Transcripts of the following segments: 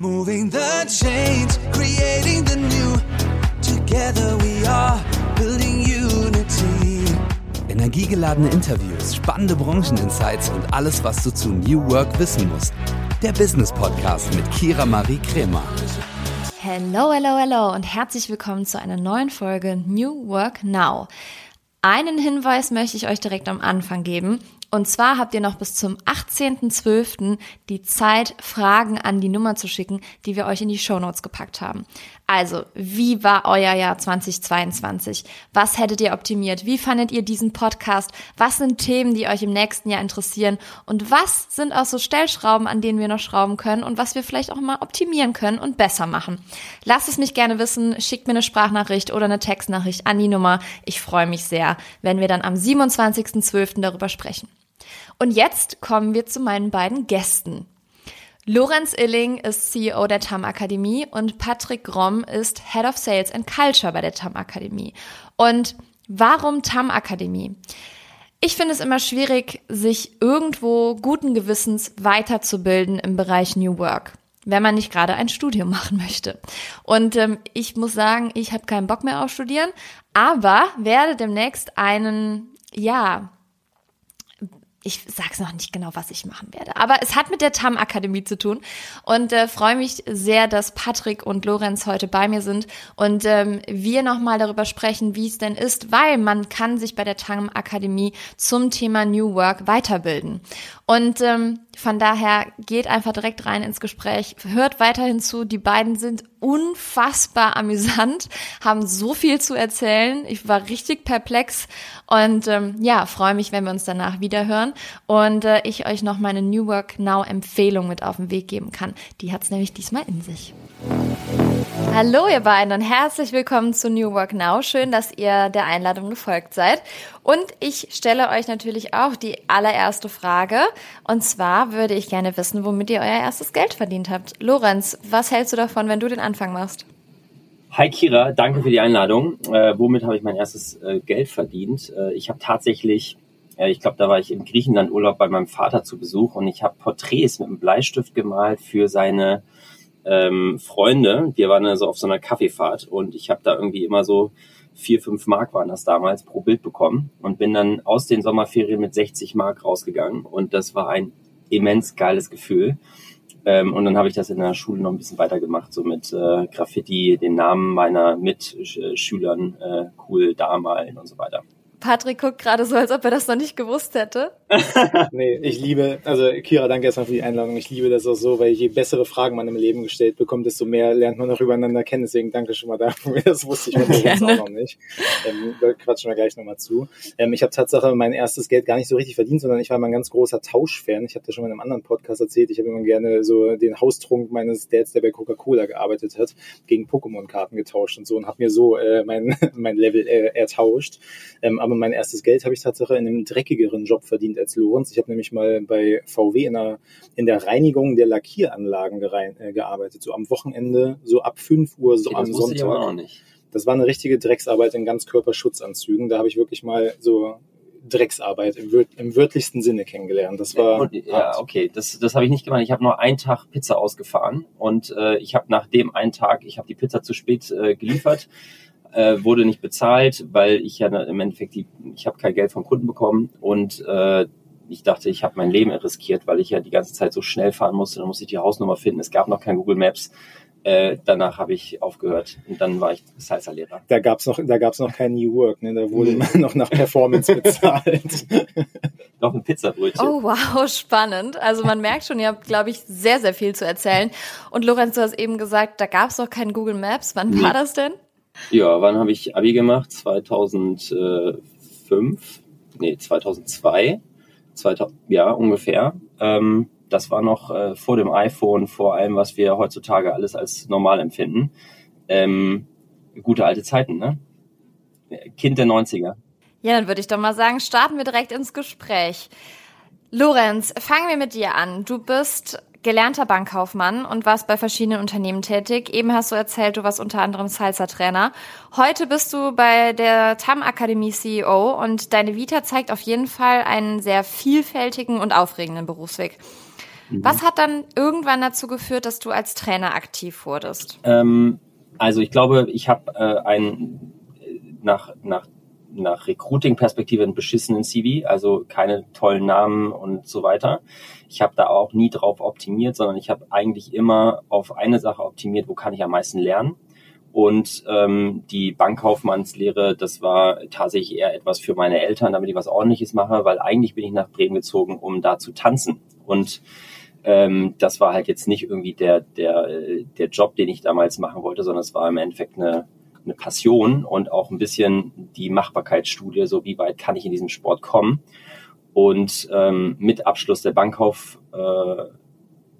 Moving the change, creating the new. Together we are building unity. Energiegeladene Interviews, spannende Brancheninsights und alles, was du zu New Work wissen musst. Der Business Podcast mit Kira Marie Kremer. Hello, hello, hello und herzlich willkommen zu einer neuen Folge New Work Now. Einen Hinweis möchte ich euch direkt am Anfang geben. Und zwar habt ihr noch bis zum 18.12. die Zeit, Fragen an die Nummer zu schicken, die wir euch in die Shownotes gepackt haben. Also, wie war euer Jahr 2022? Was hättet ihr optimiert? Wie fandet ihr diesen Podcast? Was sind Themen, die euch im nächsten Jahr interessieren? Und was sind auch so Stellschrauben, an denen wir noch schrauben können und was wir vielleicht auch mal optimieren können und besser machen? Lasst es mich gerne wissen. Schickt mir eine Sprachnachricht oder eine Textnachricht an die Nummer. Ich freue mich sehr, wenn wir dann am 27.12. darüber sprechen. Und jetzt kommen wir zu meinen beiden Gästen. Lorenz Illing ist CEO der TAM Akademie und Patrick Gromm ist Head of Sales and Culture bei der TAM Akademie. Und warum TAM Akademie? Ich finde es immer schwierig, sich irgendwo guten Gewissens weiterzubilden im Bereich New Work, wenn man nicht gerade ein Studium machen möchte. Und ähm, ich muss sagen, ich habe keinen Bock mehr auf Studieren, aber werde demnächst einen, ja, ich sag's noch nicht genau, was ich machen werde. Aber es hat mit der TAM Akademie zu tun und äh, freue mich sehr, dass Patrick und Lorenz heute bei mir sind und ähm, wir nochmal darüber sprechen, wie es denn ist, weil man kann sich bei der TAM Akademie zum Thema New Work weiterbilden. Und ähm, von daher geht einfach direkt rein ins Gespräch, hört weiterhin zu. Die beiden sind unfassbar amüsant, haben so viel zu erzählen. Ich war richtig perplex und ähm, ja, freue mich, wenn wir uns danach wieder hören und äh, ich euch noch meine New Work Now Empfehlung mit auf den Weg geben kann. Die hat's nämlich diesmal in sich. Hallo ihr beiden und herzlich willkommen zu New Work Now. Schön, dass ihr der Einladung gefolgt seid. Und ich stelle euch natürlich auch die allererste Frage. Und zwar würde ich gerne wissen, womit ihr euer erstes Geld verdient habt. Lorenz, was hältst du davon, wenn du den Anfang machst? Hi Kira, danke für die Einladung. Äh, womit habe ich mein erstes äh, Geld verdient? Äh, ich habe tatsächlich, ich glaube, da war ich im Griechenland Urlaub bei meinem Vater zu Besuch und ich habe Porträts mit einem Bleistift gemalt für seine ähm, Freunde. Wir waren also auf so einer Kaffeefahrt und ich habe da irgendwie immer so vier, fünf Mark waren das damals pro Bild bekommen und bin dann aus den Sommerferien mit 60 Mark rausgegangen und das war ein immens geiles Gefühl. Ähm, und dann habe ich das in der Schule noch ein bisschen weitergemacht, so mit äh, Graffiti, den Namen meiner Mitschülern äh, cool da malen und so weiter. Patrick guckt gerade so, als ob er das noch nicht gewusst hätte. nee, ich liebe, also Kira, danke erstmal für die Einladung. Ich liebe das auch so, weil je bessere Fragen man im Leben gestellt bekommt, desto mehr lernt man auch übereinander kennen. Deswegen danke schon mal dafür. Das wusste ich übrigens auch noch nicht. Ähm, da quatschen wir gleich nochmal zu. Ähm, ich habe Tatsache mein erstes Geld gar nicht so richtig verdient, sondern ich war mal ein ganz großer Tauschfan. Ich habe das schon mal in einem anderen Podcast erzählt. Ich habe immer gerne so den Haustrunk meines Dads, der bei Coca-Cola gearbeitet hat, gegen Pokémon-Karten getauscht und so und habe mir so äh, mein, mein Level äh, ertauscht. Ähm, aber mein erstes Geld habe ich tatsächlich in einem dreckigeren Job verdient als Lorenz. Ich habe nämlich mal bei VW in der, in der Reinigung der Lackieranlagen gerein, äh, gearbeitet, so am Wochenende, so ab 5 Uhr so okay, am Sonntag. Ich aber auch nicht. Das war eine richtige Drecksarbeit in Ganzkörperschutzanzügen. Da habe ich wirklich mal so Drecksarbeit im, wör im wörtlichsten Sinne kennengelernt. Das war ja, ja okay, das, das habe ich nicht gemacht. Ich habe nur einen Tag Pizza ausgefahren und äh, ich habe nach dem einen Tag, ich habe die Pizza zu spät äh, geliefert äh, wurde nicht bezahlt, weil ich ja im Endeffekt die, ich habe kein Geld vom Kunden bekommen und äh, ich dachte, ich habe mein Leben riskiert, weil ich ja die ganze Zeit so schnell fahren musste. Dann musste ich die Hausnummer finden. Es gab noch kein Google Maps. Äh, danach habe ich aufgehört und dann war ich Salsa-Lehrer. Da gab's noch, da gab's noch kein New Work, ne? Da wurde man noch nach Performance bezahlt. noch ein Pizzabrötchen. Oh wow, spannend. Also man merkt schon, ihr habt, glaube ich, sehr, sehr viel zu erzählen. Und Lorenz, du hast eben gesagt, da gab's noch kein Google Maps. Wann nee. war das denn? Ja, wann habe ich Abi gemacht? 2005? Nee, 2002. 2000, ja, ungefähr. Ähm, das war noch äh, vor dem iPhone, vor allem, was wir heutzutage alles als normal empfinden. Ähm, gute alte Zeiten, ne? Kind der 90er. Ja, dann würde ich doch mal sagen, starten wir direkt ins Gespräch. Lorenz, fangen wir mit dir an. Du bist gelernter Bankkaufmann und warst bei verschiedenen Unternehmen tätig. Eben hast du erzählt, du warst unter anderem Salsa-Trainer. Heute bist du bei der TAM Akademie CEO und deine Vita zeigt auf jeden Fall einen sehr vielfältigen und aufregenden Berufsweg. Mhm. Was hat dann irgendwann dazu geführt, dass du als Trainer aktiv wurdest? Ähm, also ich glaube, ich habe äh, ein nach nach nach Recruiting-Perspektive einen beschissenen CV, also keine tollen Namen und so weiter. Ich habe da auch nie drauf optimiert, sondern ich habe eigentlich immer auf eine Sache optimiert, wo kann ich am meisten lernen. Und ähm, die Bankkaufmannslehre, das war tatsächlich eher etwas für meine Eltern, damit ich was Ordentliches mache, weil eigentlich bin ich nach Bremen gezogen, um da zu tanzen. Und ähm, das war halt jetzt nicht irgendwie der, der, der Job, den ich damals machen wollte, sondern es war im Endeffekt eine, eine Passion und auch ein bisschen die Machbarkeitsstudie, so wie weit kann ich in diesem Sport kommen. Und ähm, mit Abschluss der Bankkauf, äh,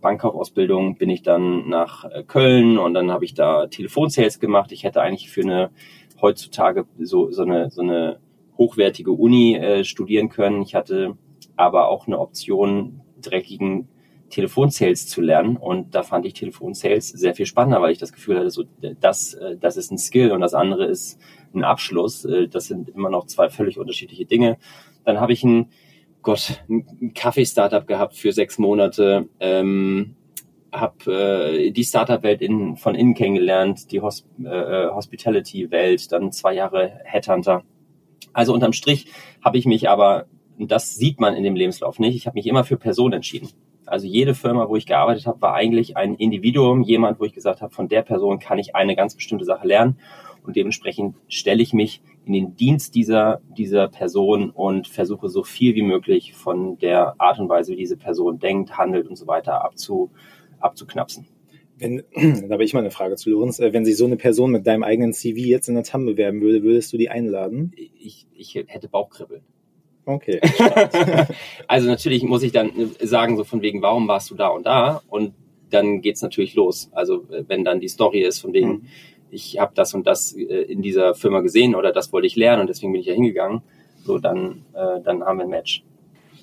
Bankkaufausbildung bin ich dann nach äh, Köln und dann habe ich da Telefonsales gemacht. Ich hätte eigentlich für eine heutzutage so, so, eine, so eine hochwertige Uni äh, studieren können. Ich hatte aber auch eine Option, dreckigen Telefonsales zu lernen. Und da fand ich Telefonsales sehr viel spannender, weil ich das Gefühl hatte, so, das, äh, das ist ein Skill und das andere ist ein Abschluss. Äh, das sind immer noch zwei völlig unterschiedliche Dinge. Dann habe ich ein, Gott, ein Kaffee-Startup gehabt für sechs Monate. Ähm, habe äh, die Startup-Welt in, von innen kennengelernt, die Hosp äh, Hospitality-Welt, dann zwei Jahre Headhunter. Also unterm Strich habe ich mich aber, das sieht man in dem Lebenslauf nicht, ich habe mich immer für Personen entschieden. Also jede Firma, wo ich gearbeitet habe, war eigentlich ein Individuum, jemand, wo ich gesagt habe, von der Person kann ich eine ganz bestimmte Sache lernen. Und dementsprechend stelle ich mich in den Dienst dieser, dieser Person und versuche so viel wie möglich von der Art und Weise, wie diese Person denkt, handelt und so weiter abzu, abzuknapsen. Wenn, da habe ich mal eine Frage zu Lorenz. Äh, wenn sich so eine Person mit deinem eigenen CV jetzt in der TAM bewerben würde, würdest du die einladen? Ich, ich hätte Bauchkribbeln. Okay. also natürlich muss ich dann sagen, so von wegen, warum warst du da und da? Und dann geht's natürlich los. Also wenn dann die Story ist von wegen, mhm. ich habe das und das äh, in dieser Firma gesehen oder das wollte ich lernen und deswegen bin ich ja hingegangen, so dann, äh, dann haben wir ein Match.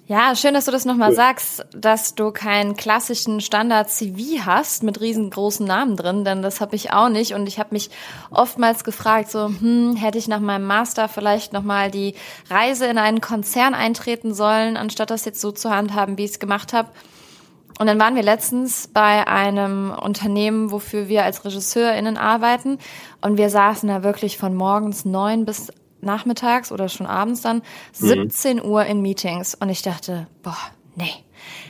Ja, schön, dass du das nochmal cool. sagst, dass du keinen klassischen Standard-CV hast mit riesengroßen Namen drin, denn das habe ich auch nicht. Und ich habe mich oftmals gefragt, so, hm, hätte ich nach meinem Master vielleicht nochmal die Reise in einen Konzern eintreten sollen, anstatt das jetzt so zu handhaben, wie ich es gemacht habe. Und dann waren wir letztens bei einem Unternehmen, wofür wir als RegisseurInnen arbeiten. Und wir saßen da wirklich von morgens neun bis nachmittags oder schon abends dann 17 mhm. Uhr in Meetings und ich dachte, boah, nee.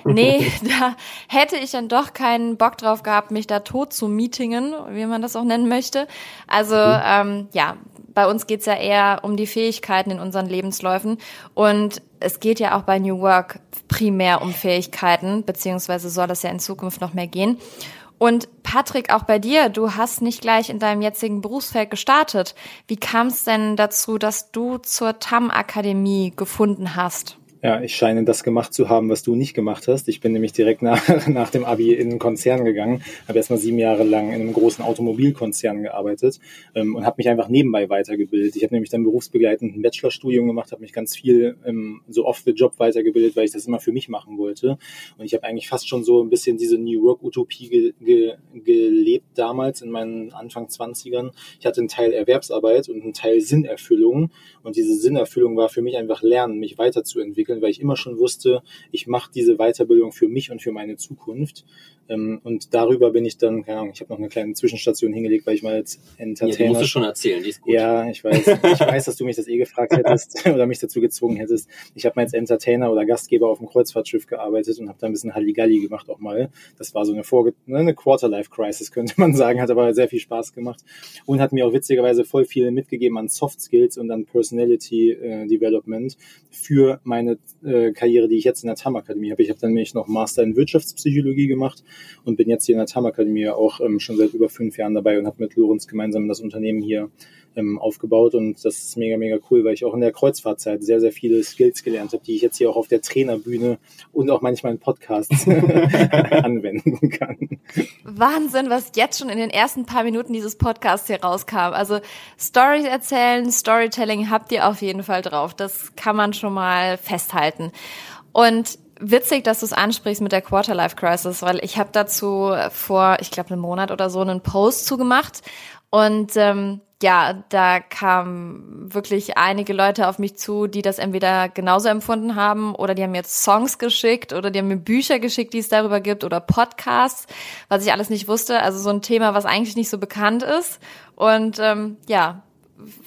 Nee, da hätte ich dann doch keinen Bock drauf gehabt, mich da tot zu meetingen, wie man das auch nennen möchte. Also mhm. ähm, ja, bei uns geht's ja eher um die Fähigkeiten in unseren Lebensläufen. Und es geht ja auch bei New Work primär um Fähigkeiten, beziehungsweise soll das ja in Zukunft noch mehr gehen. Und Patrick, auch bei dir, du hast nicht gleich in deinem jetzigen Berufsfeld gestartet. Wie kam es denn dazu, dass du zur TAM-Akademie gefunden hast? Ja, ich scheine das gemacht zu haben, was du nicht gemacht hast. Ich bin nämlich direkt nach, nach dem Abi in einen Konzern gegangen, habe erstmal sieben Jahre lang in einem großen Automobilkonzern gearbeitet ähm, und habe mich einfach nebenbei weitergebildet. Ich habe nämlich dann berufsbegleitend ein Bachelorstudium gemacht, habe mich ganz viel ähm, so off the job weitergebildet, weil ich das immer für mich machen wollte. Und ich habe eigentlich fast schon so ein bisschen diese New Work-Utopie ge ge gelebt damals in meinen Anfang 20ern. Ich hatte einen Teil Erwerbsarbeit und einen Teil Sinnerfüllung. Und diese Sinnerfüllung war für mich einfach Lernen, mich weiterzuentwickeln entwickeln, weil ich immer schon wusste, ich mache diese Weiterbildung für mich und für meine Zukunft. Ähm, und darüber bin ich dann, keine Ahnung, ich habe noch eine kleine Zwischenstation hingelegt, weil ich mal als Entertainer. Ja, die musst du schon erzählen, die ist gut. Ja, ich weiß. Ich weiß, dass du mich das eh gefragt hättest oder mich dazu gezwungen hättest. Ich habe mal als Entertainer oder Gastgeber auf dem Kreuzfahrtschiff gearbeitet und habe da ein bisschen Halligalli gemacht auch mal. Das war so eine, Vorge ne, eine Quarterlife-Crisis, könnte man sagen, hat aber sehr viel Spaß gemacht und hat mir auch witzigerweise voll viel mitgegeben an Soft Skills und an Personality äh, Development für meine äh, Karriere, die ich jetzt in der TAM Akademie habe. Ich habe dann nämlich noch Master in Wirtschaftspsychologie gemacht und bin jetzt hier in der TAM Akademie auch ähm, schon seit über fünf Jahren dabei und habe mit Lorenz gemeinsam das Unternehmen hier ähm, aufgebaut und das ist mega, mega cool, weil ich auch in der Kreuzfahrtzeit sehr, sehr viele Skills gelernt habe, die ich jetzt hier auch auf der Trainerbühne und auch manchmal in Podcasts anwenden kann. Wahnsinn, was jetzt schon in den ersten paar Minuten dieses Podcasts hier rauskam. Also Stories erzählen, Storytelling habt ihr auf jeden Fall drauf. Das kann man schon mal festhalten. Und witzig, dass du es ansprichst mit der Quarterlife Crisis, weil ich habe dazu vor, ich glaube, einem Monat oder so einen Post zugemacht und ähm, ja, da kamen wirklich einige Leute auf mich zu, die das entweder genauso empfunden haben oder die haben mir jetzt Songs geschickt oder die haben mir Bücher geschickt, die es darüber gibt oder Podcasts, was ich alles nicht wusste. Also so ein Thema, was eigentlich nicht so bekannt ist. Und ähm, ja,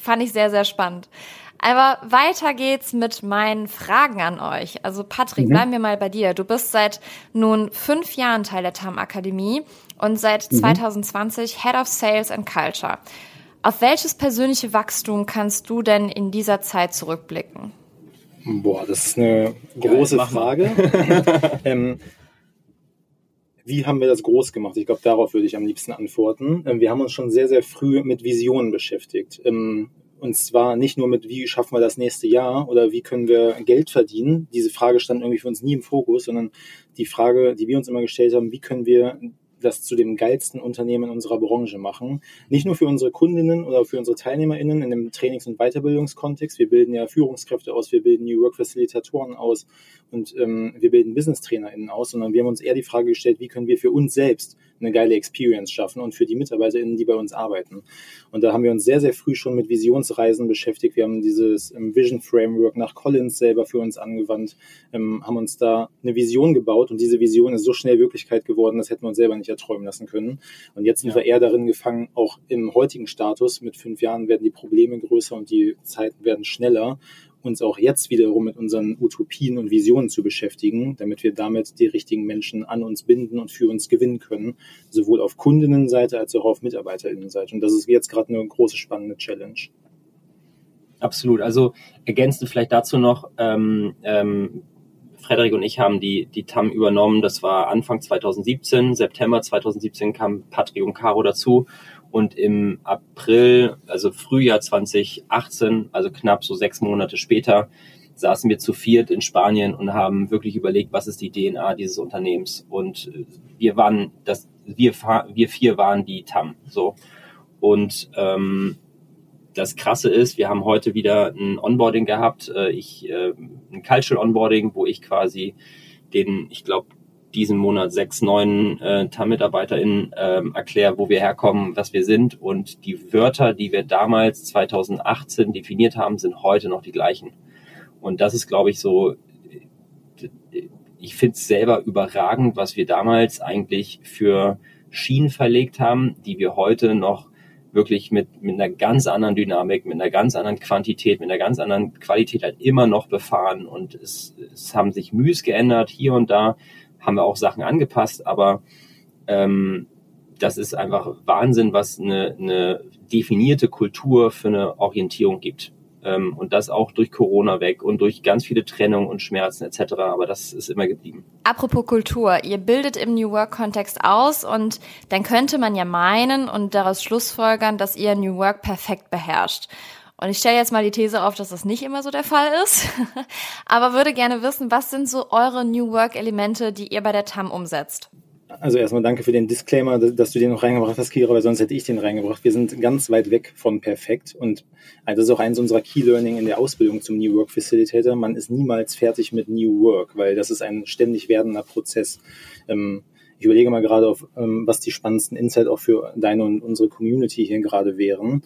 fand ich sehr, sehr spannend. Aber weiter geht's mit meinen Fragen an euch. Also Patrick, mhm. bleiben wir mal bei dir. Du bist seit nun fünf Jahren Teil der TAM Akademie und seit mhm. 2020 Head of Sales and Culture. Auf welches persönliche Wachstum kannst du denn in dieser Zeit zurückblicken? Boah, das ist eine große Geil, Frage. ähm, wie haben wir das groß gemacht? Ich glaube, darauf würde ich am liebsten antworten. Ähm, wir haben uns schon sehr, sehr früh mit Visionen beschäftigt. Und zwar nicht nur mit, wie schaffen wir das nächste Jahr oder wie können wir Geld verdienen. Diese Frage stand irgendwie für uns nie im Fokus, sondern die Frage, die wir uns immer gestellt haben, wie können wir das zu dem geilsten Unternehmen unserer Branche machen. Nicht nur für unsere Kundinnen oder für unsere TeilnehmerInnen in dem Trainings- und Weiterbildungskontext. Wir bilden ja Führungskräfte aus, wir bilden New Work Facilitatoren aus und ähm, wir bilden Business-TrainerInnen aus, sondern wir haben uns eher die Frage gestellt, wie können wir für uns selbst eine geile Experience schaffen und für die MitarbeiterInnen, die bei uns arbeiten. Und da haben wir uns sehr, sehr früh schon mit Visionsreisen beschäftigt. Wir haben dieses ähm, Vision Framework nach Collins selber für uns angewandt, ähm, haben uns da eine Vision gebaut und diese Vision ist so schnell Wirklichkeit geworden, das hätten wir uns selber nicht erträumen lassen können. Und jetzt sind ja. wir eher darin gefangen, auch im heutigen Status, mit fünf Jahren werden die Probleme größer und die Zeiten werden schneller uns auch jetzt wiederum mit unseren Utopien und Visionen zu beschäftigen, damit wir damit die richtigen Menschen an uns binden und für uns gewinnen können, sowohl auf Kundinnenseite als auch auf Mitarbeiterinnenseite. Und das ist jetzt gerade eine große spannende Challenge. Absolut. Also ergänzend vielleicht dazu noch, ähm, ähm, Frederik und ich haben die, die TAM übernommen. Das war Anfang 2017, September 2017 kam Patrick und Caro dazu und im April, also Frühjahr 2018, also knapp so sechs Monate später, saßen wir zu viert in Spanien und haben wirklich überlegt, was ist die DNA dieses Unternehmens. Und wir waren, das, wir, wir vier waren die TAM. So. Und ähm, das Krasse ist, wir haben heute wieder ein Onboarding gehabt, äh, ich äh, ein Cultural Onboarding, wo ich quasi den, ich glaube, diesen Monat sechs neuen äh, TAM-MitarbeiterInnen ähm, erkläre, wo wir herkommen, was wir sind. Und die Wörter, die wir damals 2018 definiert haben, sind heute noch die gleichen. Und das ist, glaube ich, so, ich finde es selber überragend, was wir damals eigentlich für Schienen verlegt haben, die wir heute noch wirklich mit, mit einer ganz anderen Dynamik, mit einer ganz anderen Quantität, mit einer ganz anderen Qualität halt immer noch befahren. Und es, es haben sich Mühes geändert hier und da haben wir auch Sachen angepasst, aber ähm, das ist einfach Wahnsinn, was eine, eine definierte Kultur für eine Orientierung gibt. Ähm, und das auch durch Corona weg und durch ganz viele Trennungen und Schmerzen etc. Aber das ist immer geblieben. Apropos Kultur, ihr bildet im New Work-Kontext aus und dann könnte man ja meinen und daraus schlussfolgern, dass ihr New Work perfekt beherrscht. Und ich stelle jetzt mal die These auf, dass das nicht immer so der Fall ist, aber würde gerne wissen, was sind so eure New Work-Elemente, die ihr bei der TAM umsetzt? Also erstmal danke für den Disclaimer, dass du den noch reingebracht hast, Kira, weil sonst hätte ich den reingebracht. Wir sind ganz weit weg von perfekt und das ist auch eins unserer Key Learning in der Ausbildung zum New Work Facilitator. Man ist niemals fertig mit New Work, weil das ist ein ständig werdender Prozess. Ähm, ich überlege mal gerade auf, ähm, was die spannendsten Insights auch für deine und unsere Community hier gerade wären.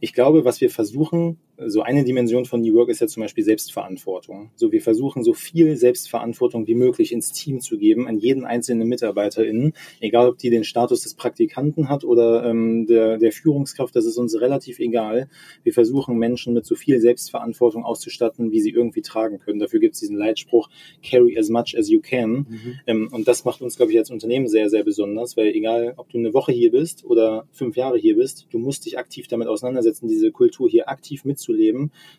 Ich glaube, was wir versuchen, so eine Dimension von New Work ist ja zum Beispiel Selbstverantwortung. So, wir versuchen so viel Selbstverantwortung wie möglich ins Team zu geben, an jeden einzelnen MitarbeiterInnen, egal ob die den Status des Praktikanten hat oder ähm, der, der Führungskraft, das ist uns relativ egal. Wir versuchen Menschen mit so viel Selbstverantwortung auszustatten, wie sie irgendwie tragen können. Dafür gibt es diesen Leitspruch, carry as much as you can. Mhm. Ähm, und das macht uns, glaube ich, als Unternehmen sehr, sehr besonders, weil egal, ob du eine Woche hier bist oder fünf Jahre hier bist, du musst dich aktiv damit auseinandersetzen, diese Kultur hier aktiv mitzunehmen zu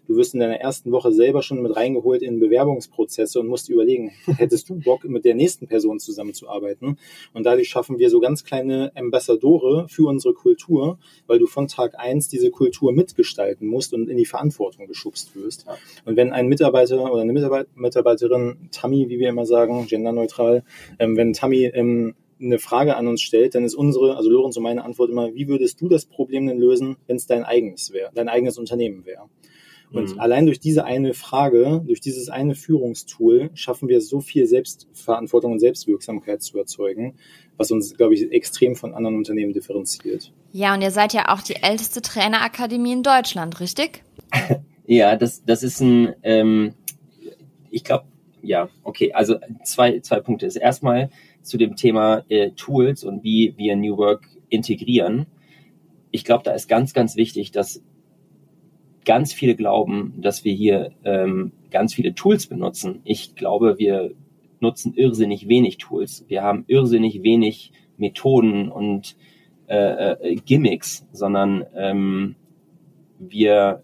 Du wirst in deiner ersten Woche selber schon mit reingeholt in Bewerbungsprozesse und musst überlegen, hättest du Bock, mit der nächsten Person zusammenzuarbeiten? Und dadurch schaffen wir so ganz kleine Ambassadore für unsere Kultur, weil du von Tag eins diese Kultur mitgestalten musst und in die Verantwortung geschubst wirst. Und wenn ein Mitarbeiter oder eine Mitarbeiterin, Tammy, wie wir immer sagen, genderneutral, ähm, wenn Tammy ähm, eine Frage an uns stellt, dann ist unsere, also Lorenz und meine Antwort immer, wie würdest du das Problem denn lösen, wenn es dein eigenes wäre, dein eigenes Unternehmen wäre? Und mhm. allein durch diese eine Frage, durch dieses eine Führungstool schaffen wir so viel Selbstverantwortung und Selbstwirksamkeit zu erzeugen, was uns, glaube ich, extrem von anderen Unternehmen differenziert. Ja, und ihr seid ja auch die älteste Trainerakademie in Deutschland, richtig? ja, das, das ist ein, ähm, ich glaube, ja, okay, also zwei, zwei Punkte. Ist erstmal zu dem Thema äh, Tools und wie wir New Work integrieren. Ich glaube, da ist ganz, ganz wichtig, dass ganz viele glauben, dass wir hier ähm, ganz viele Tools benutzen. Ich glaube, wir nutzen irrsinnig wenig Tools. Wir haben irrsinnig wenig Methoden und äh, äh, Gimmicks, sondern ähm, wir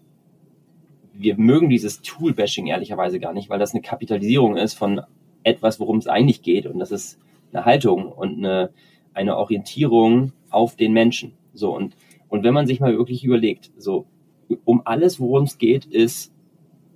wir mögen dieses Tool-Bashing ehrlicherweise gar nicht, weil das eine Kapitalisierung ist von etwas, worum es eigentlich geht. Und das ist eine Haltung und eine, eine Orientierung auf den Menschen. So, und, und wenn man sich mal wirklich überlegt, so, um alles, worum es geht, ist,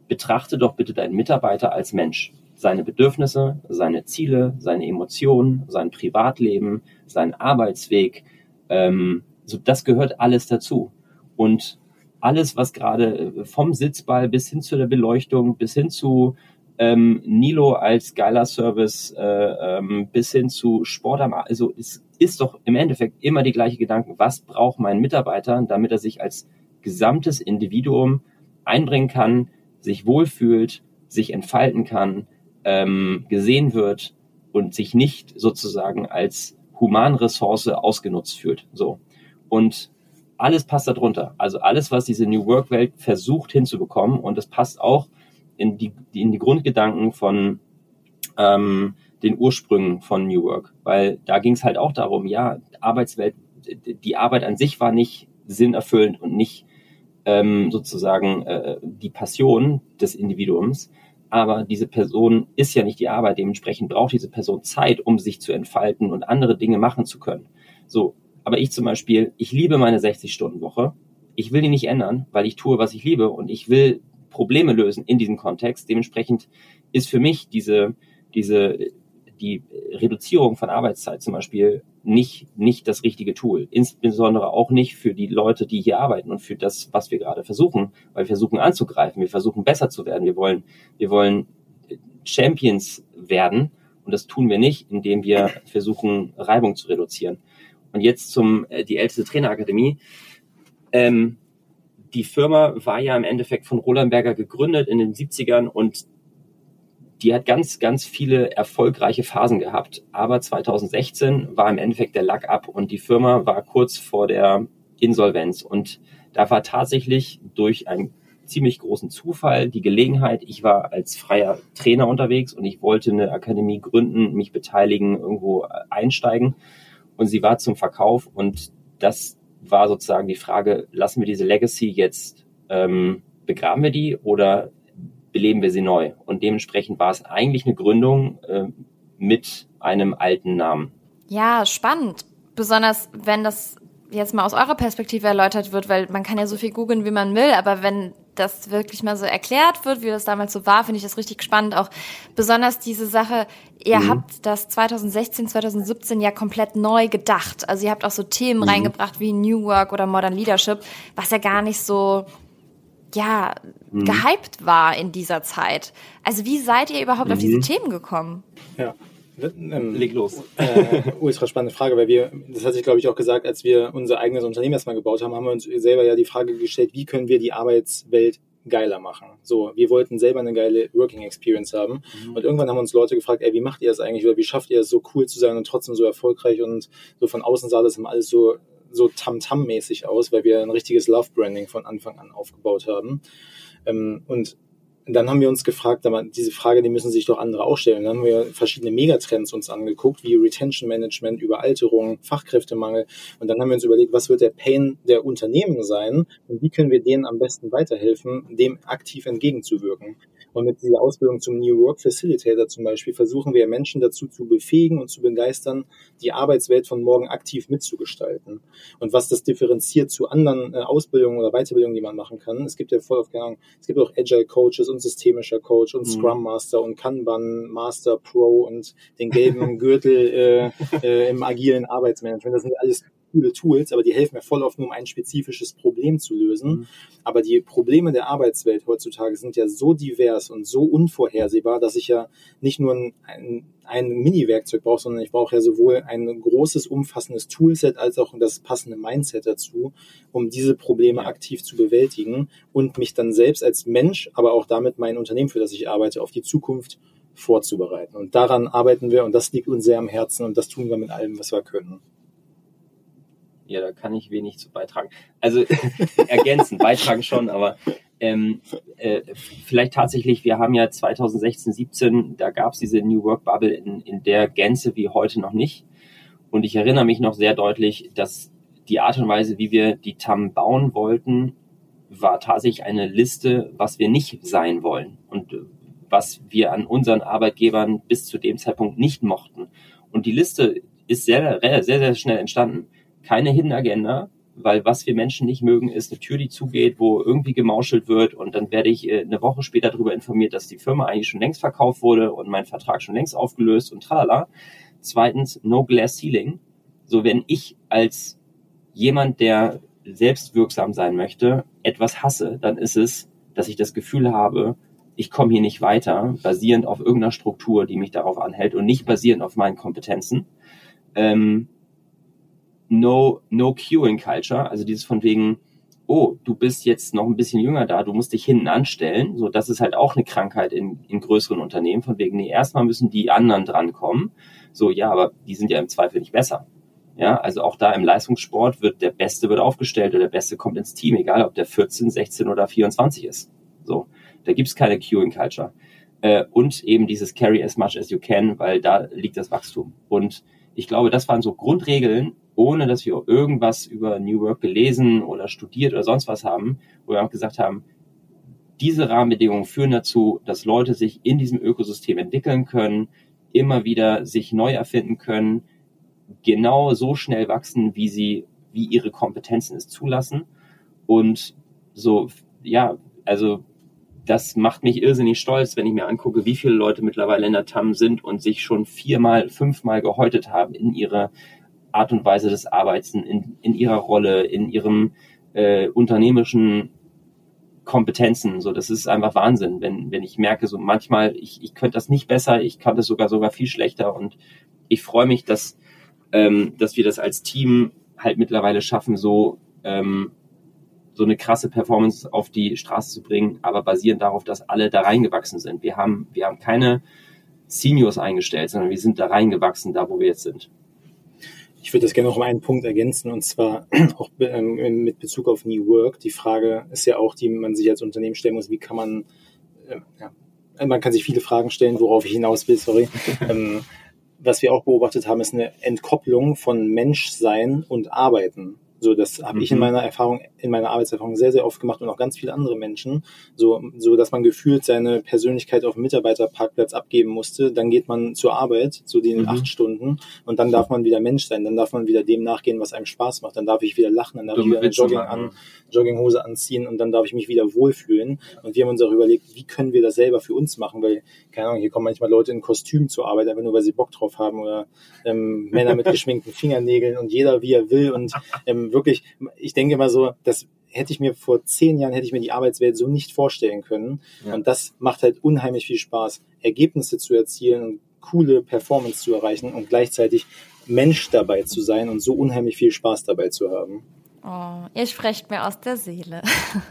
betrachte doch bitte deinen Mitarbeiter als Mensch. Seine Bedürfnisse, seine Ziele, seine Emotionen, sein Privatleben, seinen Arbeitsweg, ähm, so, das gehört alles dazu. Und alles, was gerade vom Sitzball bis hin zu der Beleuchtung, bis hin zu ähm, Nilo als geiler Service, äh, ähm, bis hin zu Sport am, also es ist doch im Endeffekt immer die gleiche Gedanken. Was braucht mein Mitarbeiter, damit er sich als gesamtes Individuum einbringen kann, sich wohlfühlt, sich entfalten kann, ähm, gesehen wird und sich nicht sozusagen als Humanressource ausgenutzt fühlt. So. Und alles passt darunter. Also alles, was diese New Work Welt versucht hinzubekommen und das passt auch in die, in die Grundgedanken von ähm, den Ursprüngen von New Work, weil da ging es halt auch darum, ja, Arbeitswelt, die Arbeit an sich war nicht sinnerfüllend und nicht ähm, sozusagen äh, die Passion des Individuums, aber diese Person ist ja nicht die Arbeit, dementsprechend braucht diese Person Zeit, um sich zu entfalten und andere Dinge machen zu können. So, aber ich zum Beispiel, ich liebe meine 60-Stunden-Woche. Ich will die nicht ändern, weil ich tue, was ich liebe und ich will Probleme lösen in diesem Kontext. Dementsprechend ist für mich diese, diese, die Reduzierung von Arbeitszeit zum Beispiel nicht, nicht das richtige Tool. Insbesondere auch nicht für die Leute, die hier arbeiten und für das, was wir gerade versuchen, weil wir versuchen anzugreifen. Wir versuchen besser zu werden. Wir wollen, wir wollen Champions werden. Und das tun wir nicht, indem wir versuchen, Reibung zu reduzieren. Und jetzt zum äh, die älteste Trainerakademie. Ähm, die Firma war ja im Endeffekt von Roland Berger gegründet in den 70ern und die hat ganz, ganz viele erfolgreiche Phasen gehabt. Aber 2016 war im Endeffekt der Lack ab und die Firma war kurz vor der Insolvenz. Und da war tatsächlich durch einen ziemlich großen Zufall die Gelegenheit, ich war als freier Trainer unterwegs und ich wollte eine Akademie gründen, mich beteiligen, irgendwo einsteigen und sie war zum Verkauf und das war sozusagen die Frage, lassen wir diese Legacy jetzt, ähm, begraben wir die oder beleben wir sie neu? Und dementsprechend war es eigentlich eine Gründung äh, mit einem alten Namen. Ja, spannend. Besonders wenn das jetzt mal aus eurer Perspektive erläutert wird, weil man kann ja so viel googeln, wie man will, aber wenn das wirklich mal so erklärt wird, wie das damals so war, finde ich das richtig spannend. Auch besonders diese Sache, ihr mhm. habt das 2016, 2017 ja komplett neu gedacht. Also ihr habt auch so Themen mhm. reingebracht wie New Work oder Modern Leadership, was ja gar nicht so ja, mhm. gehypt war in dieser Zeit. Also wie seid ihr überhaupt auf diese mhm. Themen gekommen? Ja, ähm, Leg los. Äh, ultra spannende Frage, weil wir, das hatte ich glaube ich auch gesagt, als wir unser eigenes Unternehmen erstmal gebaut haben, haben wir uns selber ja die Frage gestellt, wie können wir die Arbeitswelt geiler machen. So, wir wollten selber eine geile Working Experience haben. Mhm. Und irgendwann haben uns Leute gefragt, ey, wie macht ihr das eigentlich? Oder wie schafft ihr es so cool zu sein und trotzdem so erfolgreich? Und so von außen sah das immer alles so, so Tam-Tam-mäßig aus, weil wir ein richtiges Love-Branding von Anfang an aufgebaut haben. Ähm, dann haben wir uns gefragt, aber diese Frage, die müssen sich doch andere auch stellen. Dann haben wir verschiedene Megatrends uns angeguckt, wie Retention Management, Überalterung, Fachkräftemangel. Und dann haben wir uns überlegt, was wird der Pain der Unternehmen sein und wie können wir denen am besten weiterhelfen, dem aktiv entgegenzuwirken. Und mit dieser Ausbildung zum New Work Facilitator zum Beispiel versuchen wir Menschen dazu zu befähigen und zu begeistern, die Arbeitswelt von morgen aktiv mitzugestalten. Und was das differenziert zu anderen äh, Ausbildungen oder Weiterbildungen, die man machen kann. Es gibt ja voll auf es gibt auch Agile Coaches und systemischer Coach und mhm. Scrum Master und Kanban Master Pro und den gelben Gürtel äh, äh, im agilen Arbeitsmanagement. Das sind alles coole Tools, aber die helfen mir voll oft nur, um ein spezifisches Problem zu lösen. Mhm. Aber die Probleme der Arbeitswelt heutzutage sind ja so divers und so unvorhersehbar, dass ich ja nicht nur ein, ein, ein Mini-Werkzeug brauche, sondern ich brauche ja sowohl ein großes, umfassendes Toolset als auch das passende Mindset dazu, um diese Probleme aktiv zu bewältigen und mich dann selbst als Mensch, aber auch damit mein Unternehmen, für das ich arbeite, auf die Zukunft vorzubereiten. Und daran arbeiten wir und das liegt uns sehr am Herzen und das tun wir mit allem, was wir können. Ja, da kann ich wenig zu beitragen. Also ergänzen, beitragen schon, aber ähm, äh, vielleicht tatsächlich, wir haben ja 2016, 17, da gab es diese New Work Bubble in, in der Gänze wie heute noch nicht. Und ich erinnere mich noch sehr deutlich, dass die Art und Weise, wie wir die TAM bauen wollten, war tatsächlich eine Liste, was wir nicht sein wollen und was wir an unseren Arbeitgebern bis zu dem Zeitpunkt nicht mochten. Und die Liste ist sehr, sehr, sehr schnell entstanden keine Hidden Agenda, weil was wir Menschen nicht mögen, ist eine Tür, die zugeht, wo irgendwie gemauschelt wird und dann werde ich äh, eine Woche später darüber informiert, dass die Firma eigentlich schon längst verkauft wurde und mein Vertrag schon längst aufgelöst und tralala. Zweitens, no glass ceiling. So, wenn ich als jemand, der selbstwirksam sein möchte, etwas hasse, dann ist es, dass ich das Gefühl habe, ich komme hier nicht weiter, basierend auf irgendeiner Struktur, die mich darauf anhält und nicht basierend auf meinen Kompetenzen. Ähm, No, No Queuing Culture, also dieses von wegen, oh, du bist jetzt noch ein bisschen jünger da, du musst dich hinten anstellen. So, das ist halt auch eine Krankheit in, in größeren Unternehmen, von wegen, nee, erstmal müssen die anderen drankommen. So, ja, aber die sind ja im Zweifel nicht besser. Ja, also auch da im Leistungssport wird der Beste wird aufgestellt oder der Beste kommt ins Team, egal ob der 14, 16 oder 24 ist. So, da gibt's keine Queuing Culture. Äh, und eben dieses Carry as much as you can, weil da liegt das Wachstum. Und ich glaube, das waren so Grundregeln, ohne dass wir irgendwas über New Work gelesen oder studiert oder sonst was haben, wo wir auch gesagt haben, diese Rahmenbedingungen führen dazu, dass Leute sich in diesem Ökosystem entwickeln können, immer wieder sich neu erfinden können, genau so schnell wachsen, wie sie, wie ihre Kompetenzen es zulassen. Und so, ja, also das macht mich irrsinnig stolz, wenn ich mir angucke, wie viele Leute mittlerweile in der TAM sind und sich schon viermal, fünfmal gehäutet haben in ihrer Art und Weise des Arbeits, in, in ihrer Rolle, in ihrem äh, unternehmerischen Kompetenzen. So, das ist einfach Wahnsinn, wenn, wenn ich merke, so manchmal, ich, ich könnte das nicht besser, ich kann das sogar sogar viel schlechter und ich freue mich, dass, ähm, dass wir das als Team halt mittlerweile schaffen, so, ähm, so eine krasse Performance auf die Straße zu bringen, aber basierend darauf, dass alle da reingewachsen sind. Wir haben, wir haben keine Seniors eingestellt, sondern wir sind da reingewachsen, da wo wir jetzt sind. Ich würde das gerne noch um einen Punkt ergänzen und zwar auch ähm, mit Bezug auf New Work. Die Frage ist ja auch, die man sich als Unternehmen stellen muss, wie kann man, äh, ja, man kann sich viele Fragen stellen, worauf ich hinaus will, sorry. ähm, was wir auch beobachtet haben, ist eine Entkopplung von Menschsein und Arbeiten. So, das habe mhm. ich in mhm. meiner Erfahrung, in meiner Arbeitserfahrung sehr, sehr oft gemacht und auch ganz viele andere Menschen. So, so dass man gefühlt seine Persönlichkeit auf dem Mitarbeiterparkplatz abgeben musste. Dann geht man zur Arbeit, so die mhm. acht Stunden, und dann darf man wieder Mensch sein. Dann darf man wieder dem nachgehen, was einem Spaß macht. Dann darf ich wieder lachen, dann darf Dumme ich wieder eine Jogging an, Jogginghose anziehen und dann darf ich mich wieder wohlfühlen. Und wir haben uns auch überlegt, wie können wir das selber für uns machen, weil, keine Ahnung, hier kommen manchmal Leute in Kostüm zur Arbeit, einfach nur weil sie Bock drauf haben oder ähm, Männer mit geschminkten Fingernägeln und jeder wie er will und ähm, wirklich, ich denke mal so, das hätte ich mir vor zehn Jahren, hätte ich mir die Arbeitswelt so nicht vorstellen können. Ja. Und das macht halt unheimlich viel Spaß, Ergebnisse zu erzielen und coole Performance zu erreichen und gleichzeitig Mensch dabei zu sein und so unheimlich viel Spaß dabei zu haben. Oh, ihr sprecht mir aus der Seele.